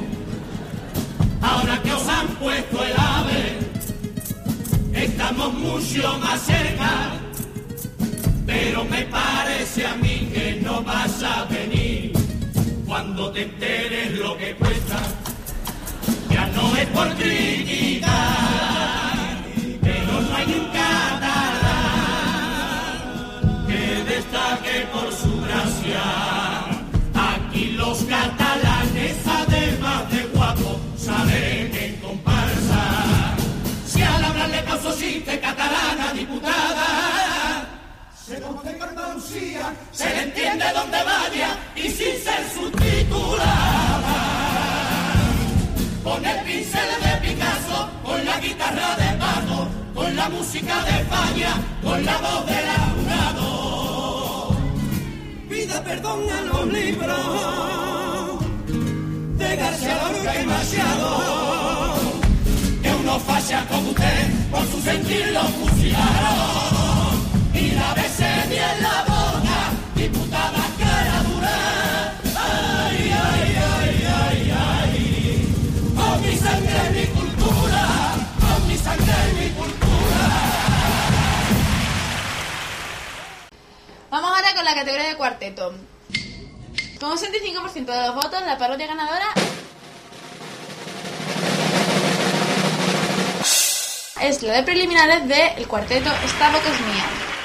F: Ahora que os han puesto el ave, estamos mucho más cerca. Pero me parece a mí que no vas a venir cuando te enteres lo que cuesta. Ya no es por criticar, pero no hay un catalán que destaque por su gracia. Aquí los catalanes, además de guapos, saben en comparsa. Si al hablarle causo chiste catalana diputada, se que Andalucía, se le entiende donde vaya y sin ser subtitulada. Con el pincel de Picasso, con la guitarra de Paco, con la música de España, con la voz del abogado.
K: Pida perdón a los libros de García Lorca y Machado.
F: que uno falla como usted por su sentir lo fusilaron
B: Vamos ahora con la categoría de cuarteto. Con un 65% de los votos, la parodia ganadora es la de preliminares de cuarteto Esta boca es mía.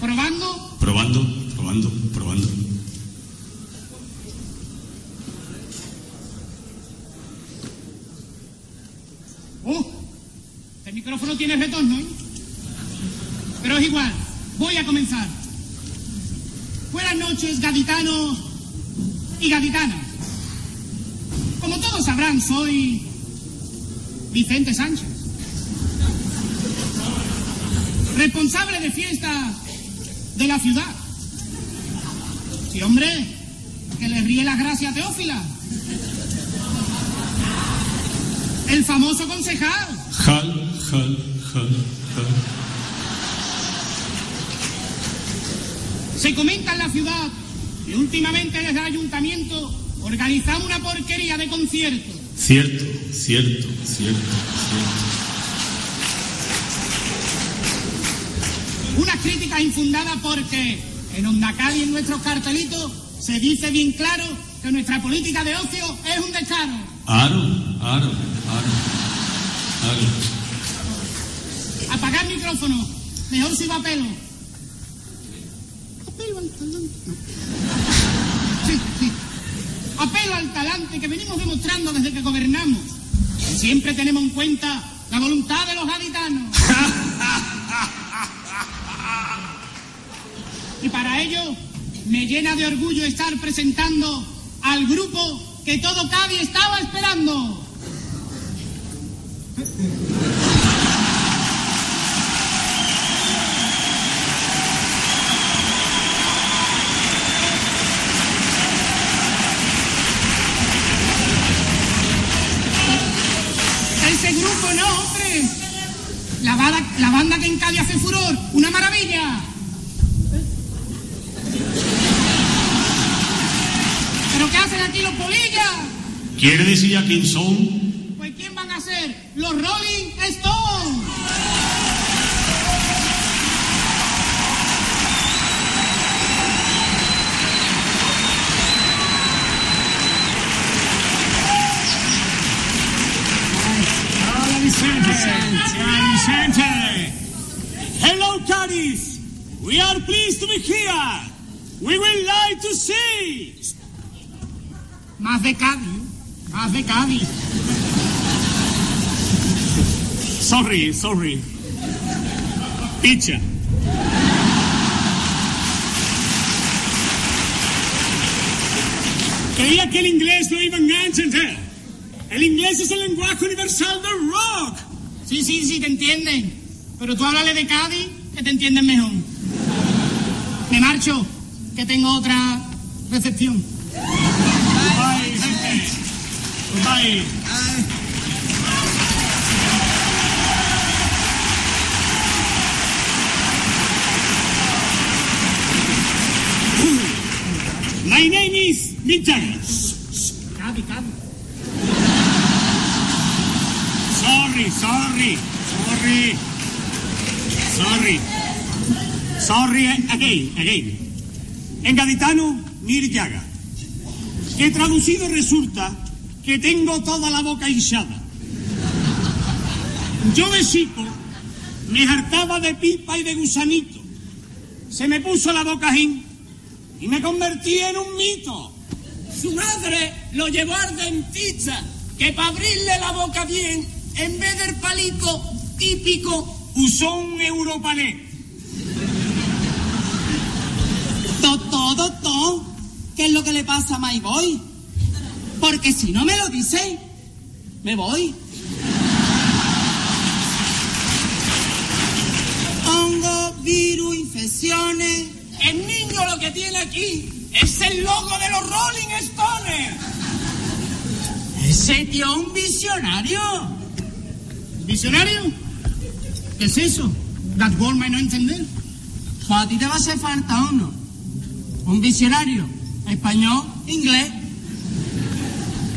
K: ¿Probando?
L: Probando, probando, probando.
K: ¡Uh! El micrófono tiene retorno, ¿eh? Pero es igual. Voy a comenzar. Buenas noches, gaditanos y gaditanas. Como todos sabrán, soy Vicente Sánchez. Responsable de fiesta de la ciudad. Sí, hombre, que le ríe las gracias a Teófila. El famoso concejal.
L: Jal, jal, jal, jal.
K: Se comenta en la ciudad que últimamente desde el ayuntamiento organizamos una porquería de conciertos.
L: Cierto, cierto, cierto, cierto.
K: Unas críticas infundadas porque en Ondacal y en nuestros cartelitos se dice bien claro que nuestra política de ocio es un descaro.
L: Aro, aro, aro, aro.
K: Apagar micrófono. Mejor si va a pelo. Al talante. Sí, sí. Apelo al talante que venimos demostrando desde que gobernamos. Siempre tenemos en cuenta la voluntad de los gaditanos. Y para ello me llena de orgullo estar presentando al grupo que todo Cádiz estaba esperando. La banda, la banda que en Cádiz hace furor. Una maravilla. ¿Pero qué hacen aquí los polillas?
M: ¿Quiere decir a quién son?
K: Pues ¿quién van a ser? Los Rolling Stones.
L: Vicente. Hola Vicente. Hello, Cadiz. We are pleased to be here. We would like to see.
K: Más de Cádiz. Más de Cádiz.
L: Sorry, sorry. Pizza. Creía que el inglés no iban a entender. El inglés es el lenguaje universal del rock.
K: Sí, sí, sí, te entienden. Pero tú háblale de Cádiz, que te entienden mejor. Me marcho, que tengo otra recepción.
L: Goodbye, gente. Goodbye. My name is.
K: Cádiz, Cádiz.
L: Sorry, sorry, sorry, sorry, sorry again, again. En gaditano, Mir Yaga. Que traducido resulta que tengo toda la boca hinchada. Yo de me hartaba de pipa y de gusanito. Se me puso la boca hin y me convertí en un mito. Su madre lo llevó al dentista, que para abrirle la boca bien, en vez del palito típico, usó un europané.
J: Doctor, doctor, ¿qué es lo que le pasa a My Boy? Porque si no me lo dice, me voy. Hongo, virus, infecciones.
L: El niño lo que tiene aquí es el logo de los Rolling Stones.
J: Ese tío un visionario.
K: ¿Visionario? ¿Qué es eso? That forma y no entender.
J: Pues a ti te va a hacer falta uno. Un visionario. Español, inglés.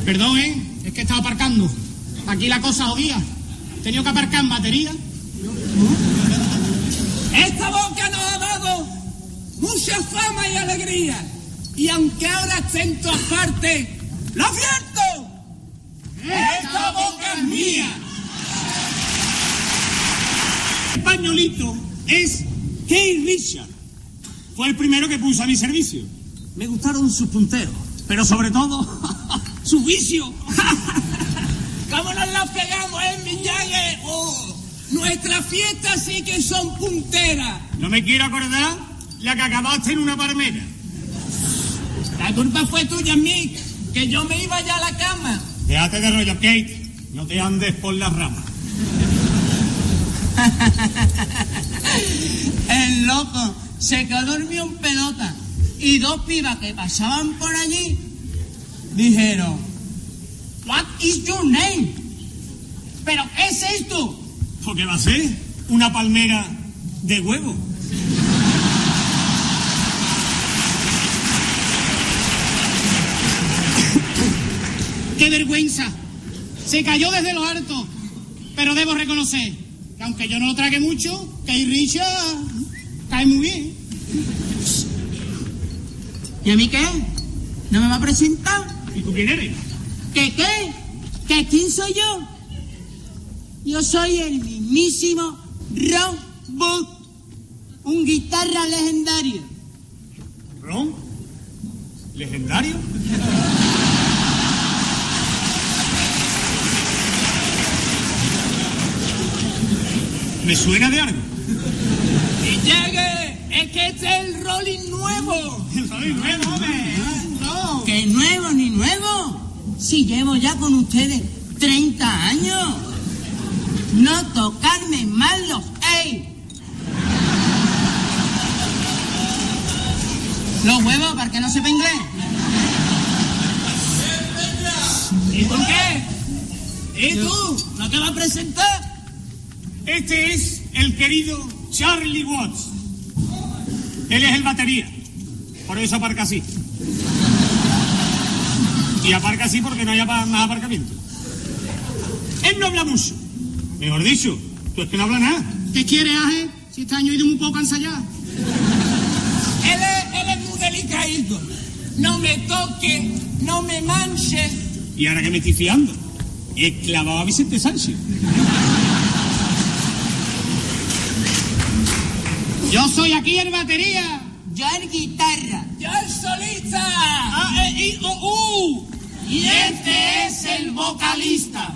K: Perdón, ¿eh? Es que estaba aparcando. Aquí la cosa jodía. He tenido que aparcar en batería.
L: Esta boca nos ha dado mucha fama y alegría. Y aunque ahora esté en todas partes, ¡lo advierto! ¡Esta boca es mía! Españolito es Keith Richard. Fue el primero que puso a mi servicio. Me gustaron sus punteros, pero sobre todo su vicio. ¿Cómo nos la pegamos, eh? Oh, nuestras fiestas sí que son punteras. No me quiero acordar la que acabaste en una palmera. La culpa fue tuya, Mick, que yo me iba ya a la cama. Déjate de rollo, Kate. No te andes por las ramas.
J: El loco se quedó dormido en pelota. Y dos pibas que pasaban por allí dijeron, What is your name? ¿Pero qué es esto?
L: Porque va a ser una palmera de huevo.
K: ¡Qué vergüenza! Se cayó desde lo alto. Pero debo reconocer que aunque yo no lo trague mucho, que Richard cae muy bien.
J: ¿Y a mí qué? ¿No me va a presentar?
L: ¿Y tú quién eres?
J: ¿Qué qué? ¿Que quién soy yo? Yo soy el mismísimo Ron Wood, un guitarra legendario.
L: ¿Ron? ¿Legendario? Me suena de algo.
N: Y llegue
J: Es que este es el rolling nuevo.
L: El rolling nuevo, hombre.
J: No. ¿Qué nuevo ni nuevo? Si llevo ya con ustedes 30 años. No tocarme mal los ey. Los huevos para que no sepa inglés.
L: ¿Y tú qué? ¿Y tú? ¿No te vas a presentar? Este es el querido Charlie Watts. Él es el batería. Por eso aparca así. Y aparca así porque no hay más aparcamiento. Él no habla mucho. Mejor dicho, tú es que no habla nada.
K: ¿Qué quiere, Aje? Si este año he ido un poco a ensayar.
J: Él es, él es muy delicadito. No me toque, no me manche.
L: Y ahora que me estoy fiando, he clavado a Vicente Sánchez.
K: Yo soy aquí el batería.
J: Yo el guitarra. Yo el solista.
K: A, E, I, O, U.
J: Y este es el vocalista.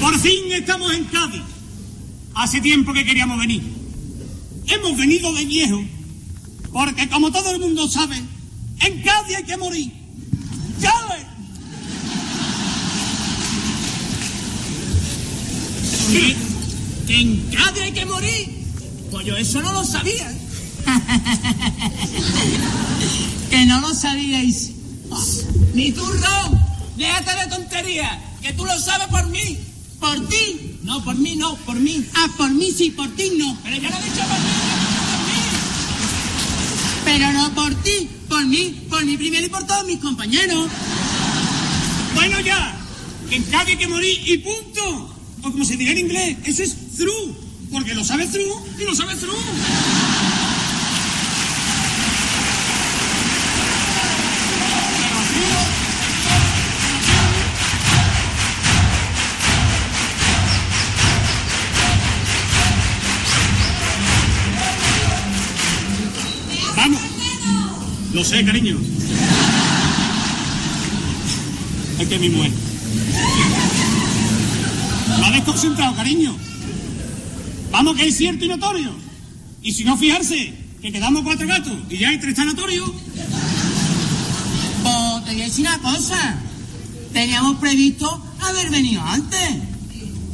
L: Por fin estamos en Cádiz. Hace tiempo que queríamos venir. Hemos venido de viejo, porque como todo el mundo sabe, en Cádiz hay que morir. ¡Ya ves!
J: ¿Qué? ¿Que en Cádiz hay que morir? Pues yo eso no lo sabía. que no lo sabíais. Ni tú, Ron. Déjate de tonterías, que tú lo sabes por mí. ¿Por ti? No, por mí no, por mí.
K: Ah, por mí sí, por ti no.
J: Pero yo no he dicho por mí,
K: Pero no por ti, por mí, por mí primero y por todos mis compañeros.
L: Bueno ya, que hay que morir y punto. O como se diga en inglés, eso es through. Porque lo sabe through y lo sabe through. Lo sé, cariño. Es que mi mujer. Lo ha desconcentrado, cariño. Vamos, que es cierto y notorio. Y si no, fijarse, que quedamos cuatro gatos y ya hay tres sanatorios.
J: Pues te voy a decir una cosa. Teníamos previsto haber venido antes.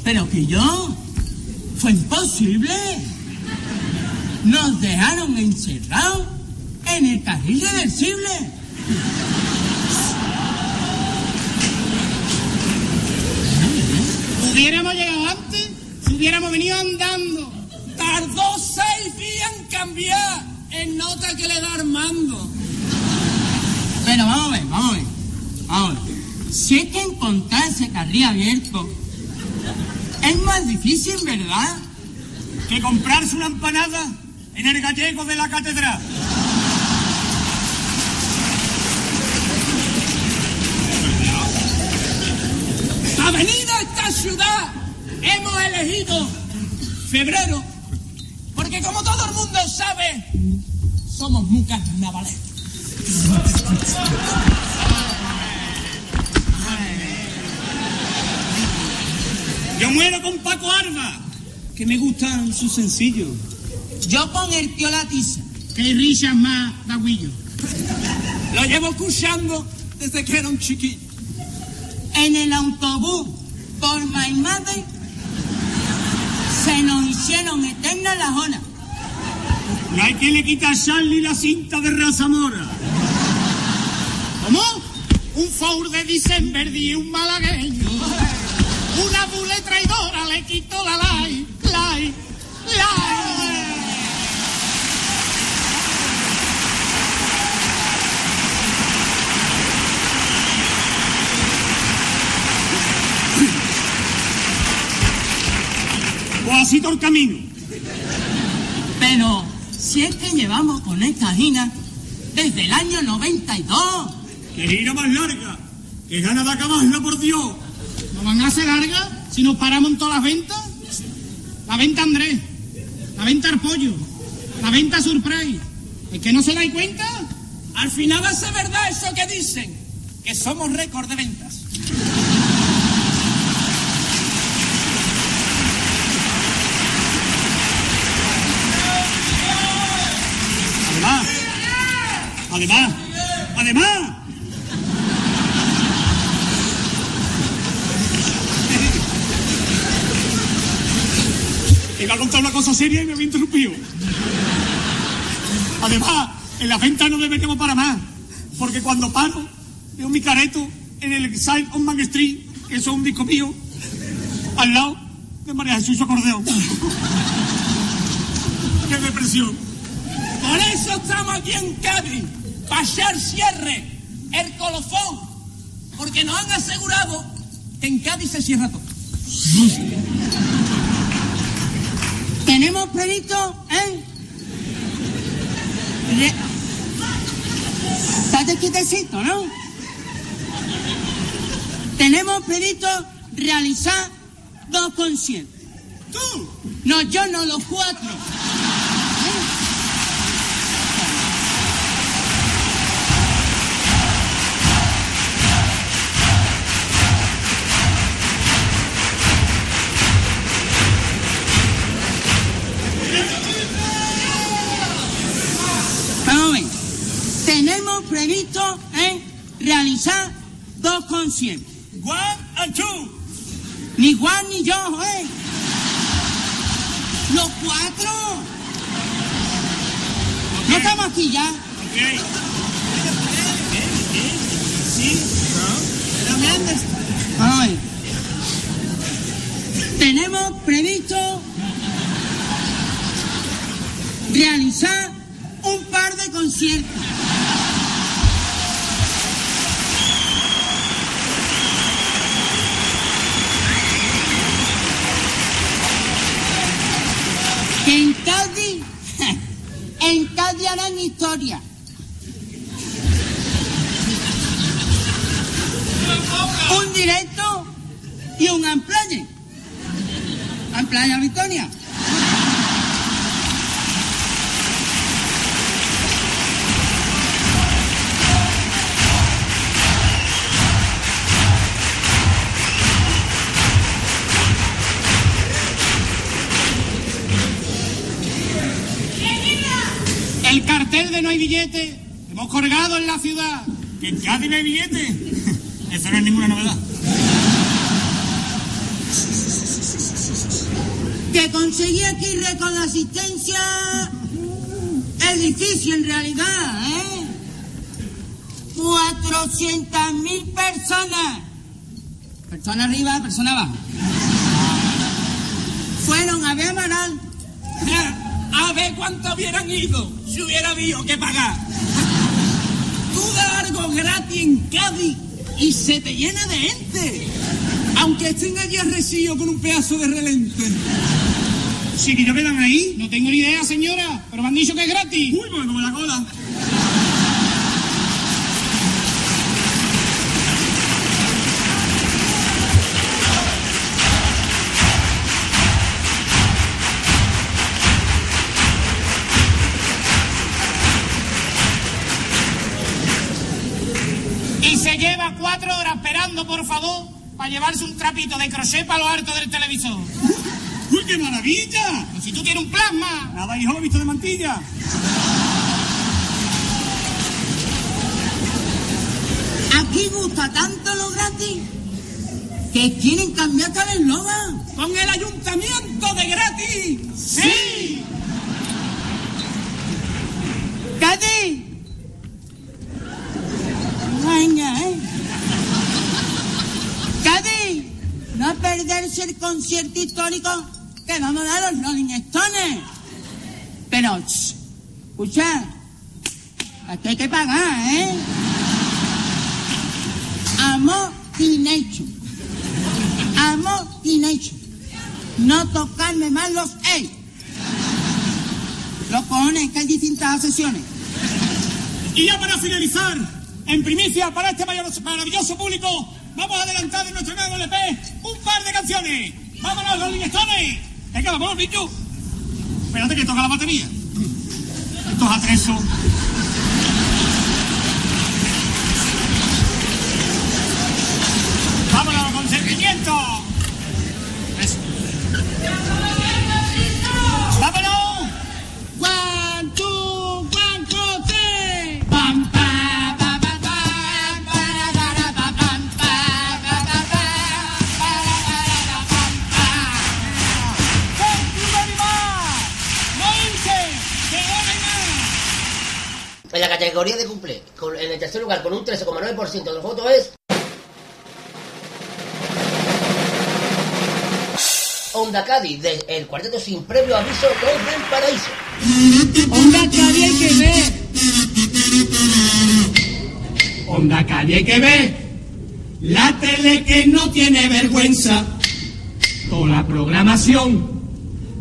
J: Pero que yo. Fue imposible. Nos dejaron encerrados en el carril reversible.
K: Hubiéramos llegado antes si hubiéramos venido andando.
J: Tardó seis días en cambiar en nota que le da Armando. Pero vamos a ver, vamos a ver. Vamos a ver. Si es que encontrar ese carril abierto es más difícil, ¿verdad?
L: Que comprarse una empanada en el gallego de la catedral.
J: Hemos elegido febrero porque como todo el mundo sabe somos muy carnavaleros.
L: Yo muero con Paco Arba, que me gustan sus sencillos.
J: Yo con el tío Latiza.
K: Que risas más, Daguillo.
J: Lo llevo escuchando desde que era un chiquillo. En el autobús por My Mother se nos hicieron eternas las horas.
L: No hay que le quita a Charlie la cinta de raza mora.
K: ¿Cómo? Un four de December y un malagueño. Una bule traidora le quitó la lai, lai, lai.
L: Pues así todo el camino.
J: Pero si es que llevamos con esta gina desde el año 92.
L: Que gira más larga. Que gana de acabarla, por Dios.
K: ¿No van a hacer larga si nos paramos en todas las ventas? La venta Andrés, la venta Arpollo, la venta Surprise. ¿Es que no se dais cuenta?
N: Al final va a ser verdad eso que dicen, que somos récord de ventas.
L: Además, además, además. Iba a contar una cosa seria y me había interrumpido. Además, en la venta no deberíamos para más. Porque cuando paro, veo mi careto en el Exile on Man Street, que eso es un disco mío, al lado de María Jesús Acordeón. ¡Qué depresión!
N: Por eso estamos aquí en Cádiz, echar cierre, el colofón, porque nos han asegurado que en Cádiz se cierra todo.
J: Tenemos previsto, ¿eh? Re- Estate quietecito, ¿no? Tenemos previsto realizar dos conciertos. ¿Tú? No, yo no, los cuatro. Vamos a ver. Tenemos previsto ¿eh? realizar dos conciertos.
N: One and two.
J: Ni Juan ni yo, ¿eh? Los cuatro. No estamos aquí ya. A ver. Tenemos previsto realizar un par de conciertos. Que en Cádiz, en Cádiz harán historia. Un directo y un amplaye. Amplaya Victoria.
L: El no hay billete hemos colgado en la ciudad. Que en Cádiz no hay billete. Eso no es ninguna novedad.
J: Que conseguí aquí récord de asistencia es difícil en realidad, ¿eh? 400.000 personas. Persona arriba, persona abajo. Fueron a ver Amaral.
N: A ver cuánto hubieran ido si hubiera habido que pagar. Tú das algo gratis en Cádiz y se te llena de gente. Aunque estén allí arrecidos con un pedazo de relente.
L: Sí, que yo quedan ahí. No tengo ni idea, señora. Pero me han dicho que es gratis. Uy, pues como la cola. Lleva cuatro horas esperando, por favor, para llevarse un trapito de crochet para lo alto del televisor. ¡Uy, qué maravilla! Y si tú tienes un plasma. Nada, hijo, visto de mantilla.
J: Aquí gusta tanto lo gratis que quieren cambiar hasta el eslogan.
N: Con el ayuntamiento de gratis.
J: ¡Sí! ¡Cádiz! Venga, ¿eh? ¡Cádiz! No perderse el concierto histórico que vamos a dar los Rolling Stones. Pero, ch, escucha, aquí hay que pagar, ¿eh? Amor Teenage. Amor Teenage. No tocarme más los ey. Los cojones, que hay distintas sesiones.
L: Y ya para finalizar, en primicia para este maravilloso público, vamos a adelantar de nuestro nuevo LP un par de canciones. ¡Vámonos, los Stones! Venga, vamos, bicho. Espérate que toca la batería. Estos atresos.
E: ¡Vámonos con sentimiento! Categoría de cumple, con- en el tercer lugar con un 13,9% de los votos es... Honda Cádiz, del cuarteto sin previo aviso Los del Paraíso.
O: Onda Cádiz que ver. Onda Cádiz que ver. La tele que no tiene vergüenza. Con la programación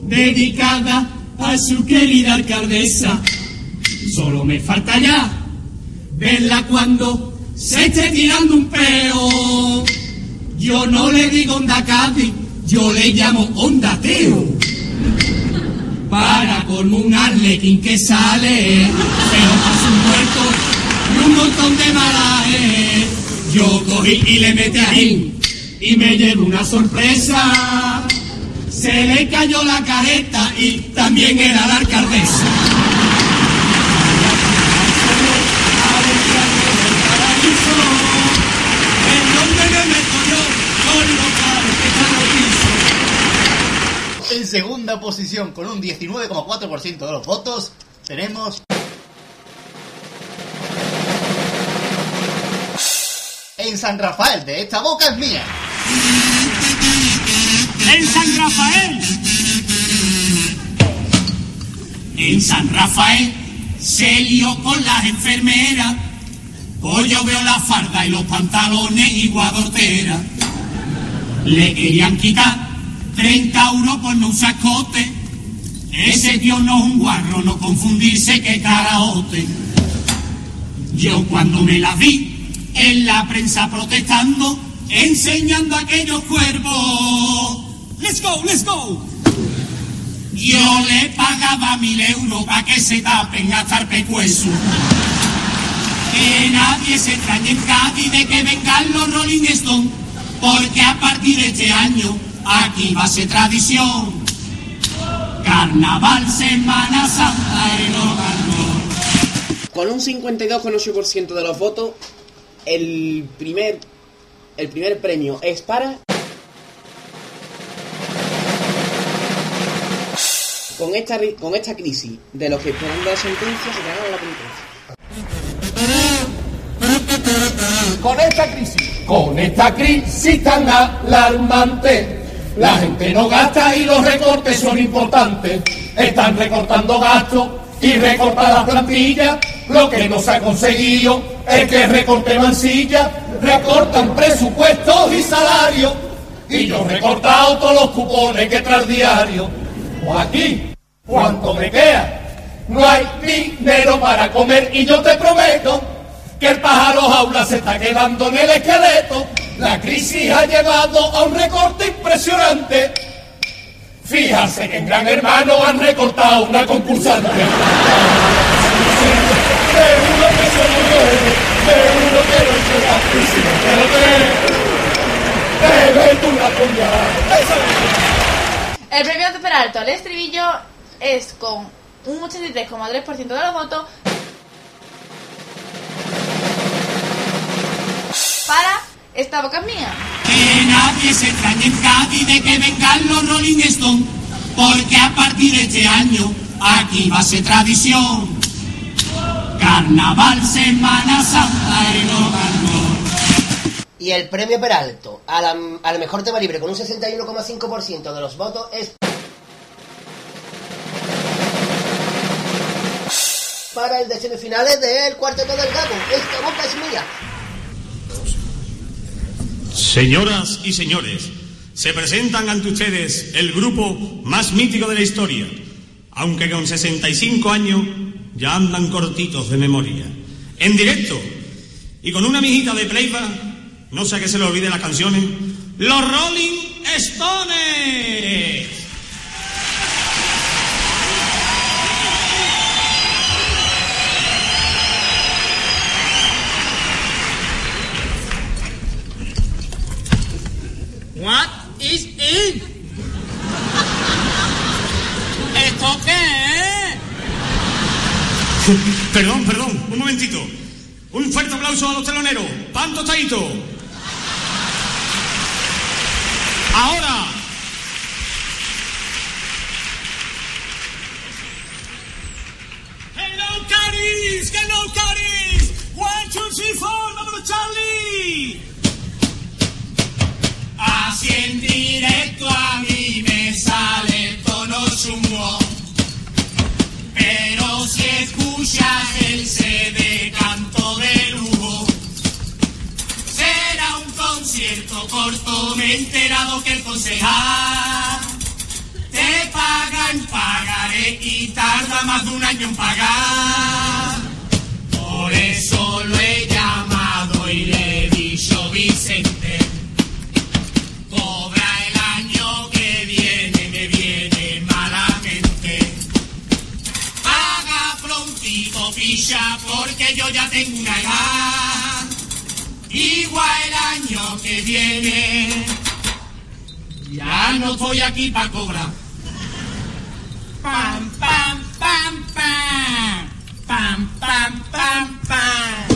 O: dedicada a su querida alcaldesa. Solo me falta ya verla cuando se esté tirando un peo. Yo no le digo onda Cádiz, yo le llamo onda Teo. Para con un arlequín que sale, pero pasa un muerto y un montón de malajes. Yo cogí y le metí ahí y me llevo una sorpresa. Se le cayó la careta y también era la alcaldesa. ¿En dónde me meto yo con los caros que están los pisos?
D: En segunda posición, con un 19,4% de los votos, tenemos. En San Rafael, de esta boca es mía.
O: En San Rafael. En San Rafael se lió con las enfermeras. Pues yo veo la farda y los pantalones y guadortera. Le querían quitar 30 euros por no usar cote. Ese tío no es un guarro, no confundirse que caraote. Yo cuando me la vi en la prensa protestando, enseñando aquellos cuerpos. Let's go, let's go. Yo le pagaba mil euros para que se tapen hasta el pecueso. Que nadie se extrañe en Cádiz de que vengan los Rolling Stones, porque a partir de este año aquí va a ser tradición. Carnaval, Semana Santa, el hogar
C: Con un 52,8% de los votos, el primer, el primer premio es para... Con esta, con esta crisis de los que esperando la sentencia se ganaron la penitencia.
F: Con esta crisis, con esta crisis tan alarmante, la gente no gasta y los recortes son importantes. Están recortando gastos y recortan las plantillas. Lo que no se ha conseguido es que recorte mansilla, recortan presupuestos y salarios. Y yo he recortado todos los cupones que tras diario. O aquí, ¿cuánto me queda? No hay dinero para comer y yo te prometo que el pájaro jaula se está quedando en el esqueleto. La crisis ha llevado a un recorte impresionante. Fíjate que en Gran Hermano han recortado una concursante. Seguro que soy yo, seguro que no te meto una puñalada.
B: El premio de Peralto al estribillo es con un 83,3% de los votos para Esta boca es mía.
O: Que nadie se extrañe en Cádiz de que vengan los Rolling Stones, porque a partir de este año aquí va a ser tradición. Carnaval, Semana Santa, el hogar
E: Y el premio Peralto a la- al mejor tema libre con un 61,5% de los votos es para el de semifinales del cuarteto del gato. Esta boca es mía.
L: Señoras y señores, se presentan ante ustedes el grupo más mítico de la historia, aunque con 65 años ya andan cortitos de memoria. En directo y con una mijita de playback, no sé a qué se le olvide las canciones, los Rolling Stones. perdón, perdón, un momentito. Un fuerte aplauso a los teloneros. Pan tostadito. Ahora.
O: Hello, Caris. Hello, Caris. One, two, three, four. Vámonos, Charlie. Así en directo a mí me sale el tono chungo. Pero si es he enterado que el concejal te paga en pagaré y tarda más de un año en pagar. Por eso lo he llamado y le he dicho Vicente, cobra el año que viene, me viene malamente. Paga prontito, picha, porque yo ya tengo una edad. Igual el año que viene, ya no estoy aquí para cobrar. Pam, pam, pam, pam. Pam, pam, pam, pam.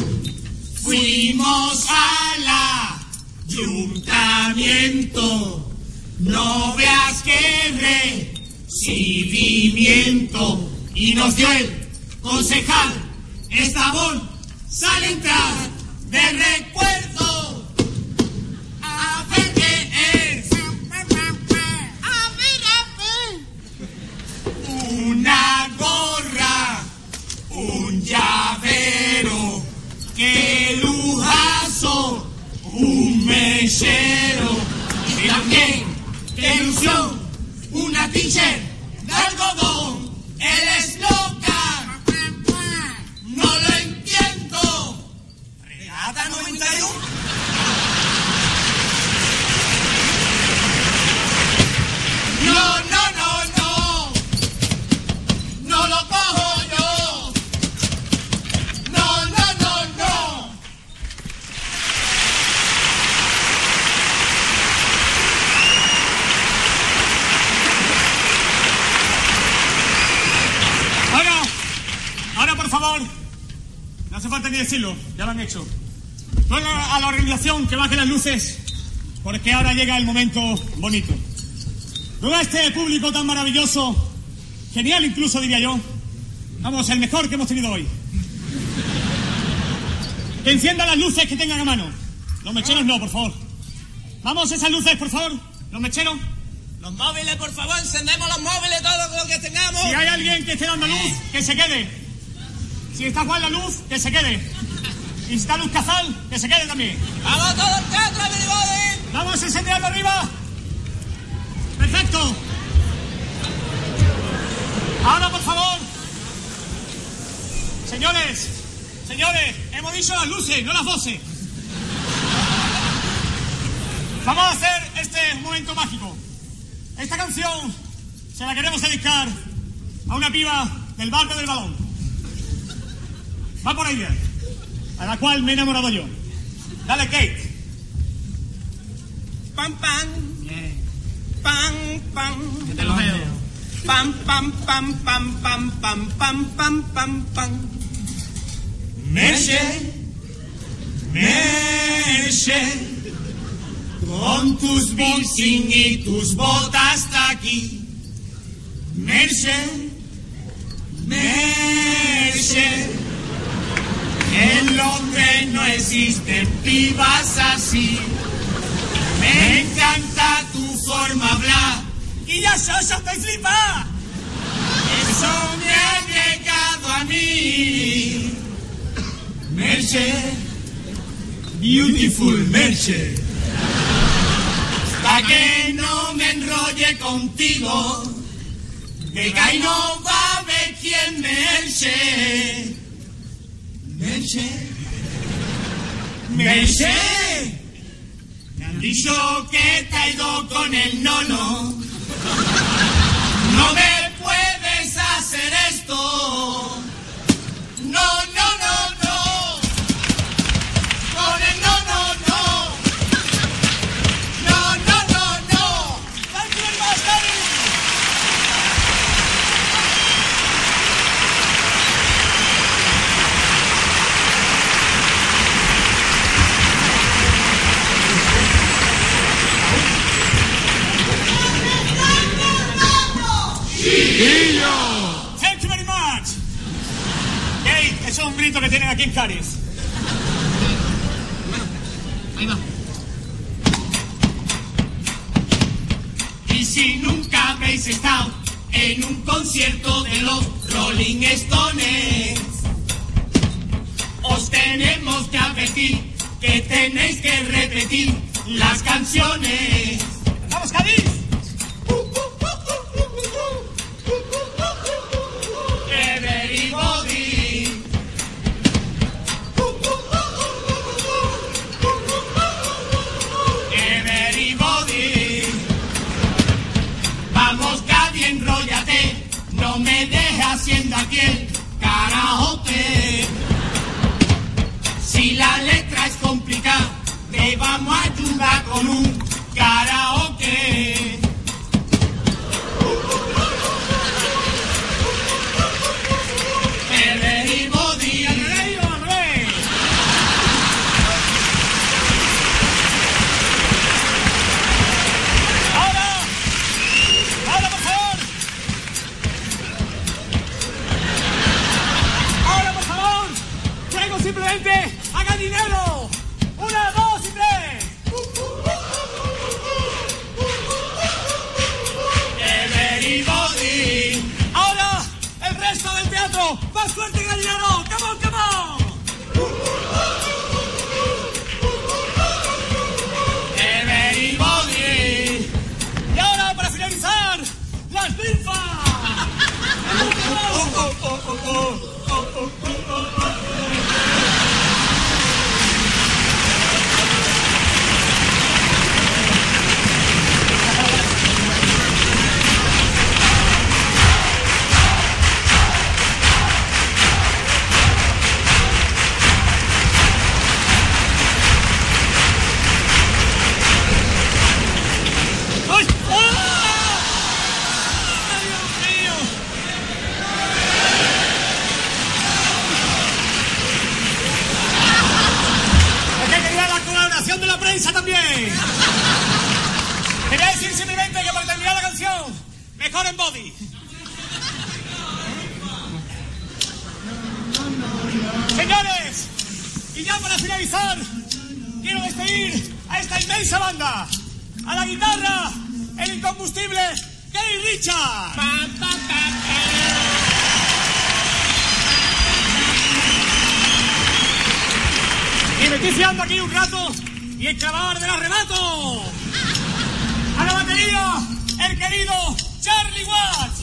O: Fuimos al ayuntamiento. No veas que recibimiento. Y nos dio el concejal Estabón. Sale a entrar de recuerdo. A ver qué es. A ver, a ver. Una gorra, un llavero, qué lujazo, un mechero. Y también, qué ilusión, una t-shirt de algodón.
L: Él es hace falta ni decirlo, ya lo han hecho. La- a la organización que baje las luces, porque ahora llega el momento bonito. Luego a este público tan maravilloso, genial incluso diría yo, vamos, el mejor que hemos tenido hoy. Que encienda las luces que tengan a mano. Los mecheros no, por favor. Vamos, esas luces, por favor. Los mecheros.
J: Los móviles, por favor, encendemos los móviles, todo lo que tengamos.
L: Si hay alguien que esté dando luz, que se quede. Si está Juan la luz, que se quede. Y si está Luz Cazal, que se quede también.
J: ¡Vamos todo el teatro, everybody!
L: ¡Vamos a encenderlo arriba! ¡Perfecto! Ahora, por favor. Señores, señores, hemos dicho las luces, no las voces. Vamos a hacer este momento mágico. Esta canción se la queremos dedicar a una piba del barrio del balón. Va por bien. A la cual me he enamorado yo. Dale, Kate.
J: Pam, pam. Pam, pam. Que te lo veo. Pam, pam, pam, pam, pam, pam, pam, pam, pam, pam.
O: Merche, Merche, con tus piercing y tus botas hasta aquí. Merche, Merche, en Londres no existen pibas así. Me encanta tu forma hablar y ya yo, yo estoy flipada. Eso me ha llegado a mí. Merche, beautiful Merche. Pa' que no me enrolle contigo, que no va a ver quién Merche. Merche, Merche. Me han dicho que te ha ido con el nono. No me Ahí va. Y si nunca habéis estado en un concierto de los Rolling Stones, os tenemos que advertir que tenéis que repetir las canciones.
L: ¡Vamos, Cádiz!
O: Karaoke. Si la letra es complicada, te vamos a ayudar con un karaoke.
L: Teatro! Finalizar, quiero despedir a esta inmensa banda. A la guitarra, el incombustible Gay Richard. Y me estoy fiando aquí un rato y el clavar del arrebato. A la batería, el querido Charlie Watts.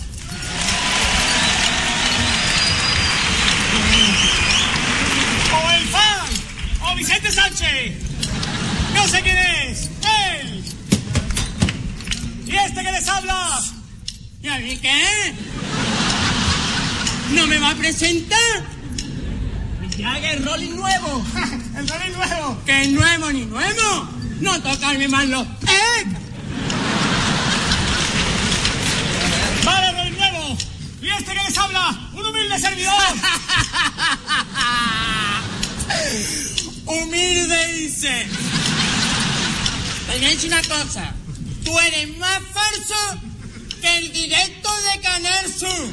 L: El Vicente Sánchez. No sé quién es. Él. Y este que les habla.
N: ¿Y a mí qué? ¿No me va a presentar? Jagger Rolling nuevo.
L: El Rolling nuevo.
N: ¿Qué nuevo ni nuevo? No tocarme más los egg.
L: Vale, Rolling nuevo. Y este que les habla, un humilde servidor.
N: Humilde dice. Te voy a decir una cosa. Tú eres más falso que el directo de Canal Sur.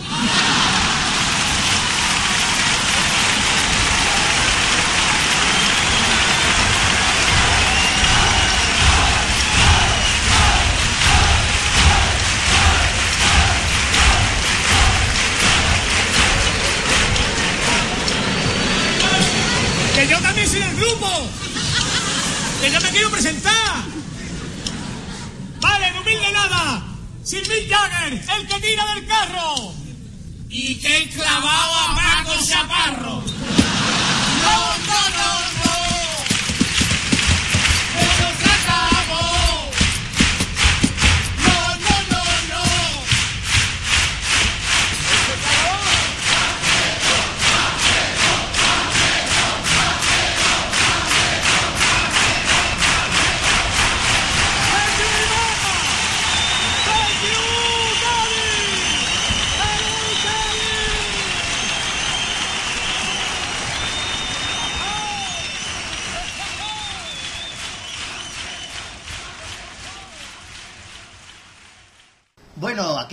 L: Yo también soy del grupo. Que yo me quiero presentar. Vale, de humilde nada. Mick Jagger, el que tira del carro.
O: Y que clavado a Paco Chaparro. No, no, no, no.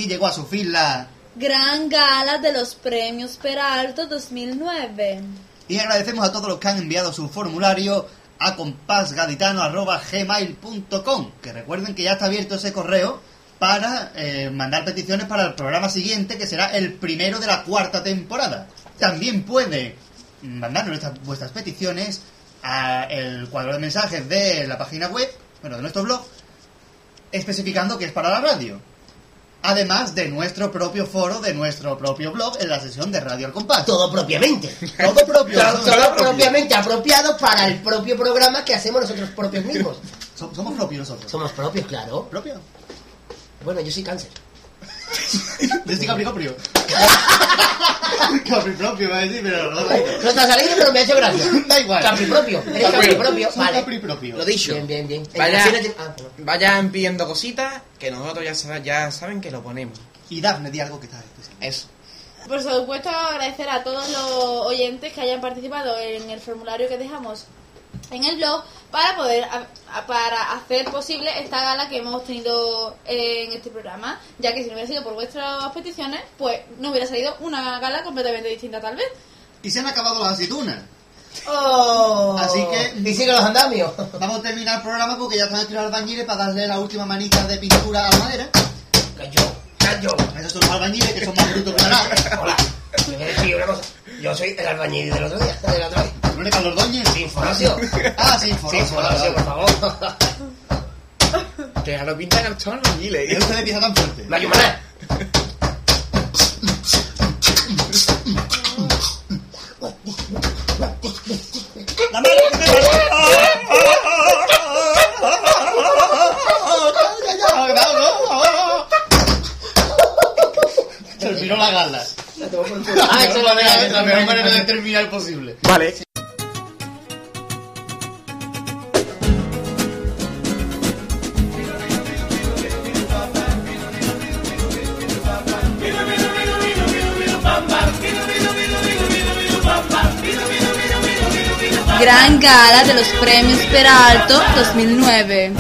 D: Aquí llegó a su fin la...
B: Gran gala de los premios Peralto 2009.
D: Y agradecemos a todos los que han enviado su formulario a compasgaditano.gmail.com Que recuerden que ya está abierto ese correo para eh, mandar peticiones para el programa siguiente, que será el primero de la cuarta temporada. También puede mandarnos estas- vuestras peticiones a el cuadro de mensajes de la página web bueno, de nuestro blog, especificando que es para la radio. Además de nuestro propio foro, de nuestro propio blog, en la sesión de Radio al Compás.
E: Todo propiamente.
D: Todo propio.
E: Todo, propiamente apropiado para el propio programa que hacemos nosotros propios mismos.
D: So- Somos propios nosotros.
E: Somos propios, claro.
D: ¿Propio?
E: Bueno, yo soy cáncer.
D: Capricoprio. Capri propio, iba a decir, pero no.
E: No estás alegre, pero me ha hecho gracia.
D: Da igual.
E: Capri propio. Eres Capri propio.
D: Soy
E: Vale.
D: Capri propio.
C: Lo dicho.
E: Bien, bien, bien.
C: Vaya-
E: ah.
C: Vayan pidiendo cositas que nosotros ya, sab- ya saben que lo ponemos.
D: Y Dafne, di algo que está.
C: Eso.
B: Por supuesto, agradecer a todos los oyentes que hayan participado en el formulario que dejamos en el blog para poder a- a- para hacer posible esta gala que hemos tenido en este programa, ya que si no hubiera sido por vuestras peticiones, pues no hubiera salido una gala completamente distinta tal vez.
D: Y se han acabado las aceitunas.
E: Oh.
D: Así que-
E: Y sigue los andamios.
D: Vamos a terminar el programa porque ya están aquí los albañiles para darle la última manita de pintura a la madera.
E: Yo, yo.
D: Esos son los albañiles que son más brutos que nada.
E: Hola. Me voy a decir una cosa. Yo soy el albañil del otro día. Del otro día.
D: ¿No eres Carlos Ordóñez?
E: Sin formación.
D: Ah, sin
E: Sin
D: formación.
E: formación, por favor.
C: Que ya lo pintan al chon los
D: ¿Y
C: giles.
D: usted le empieza tan fuerte?
E: Me ayudará.
D: ¡La madre que me Terminó la gala.
E: Ah, eso es la
D: manera,
E: verdad.
D: la mejor manera de terminar posible.
C: Vale.
B: Gran gala de los premios Peralto 2009.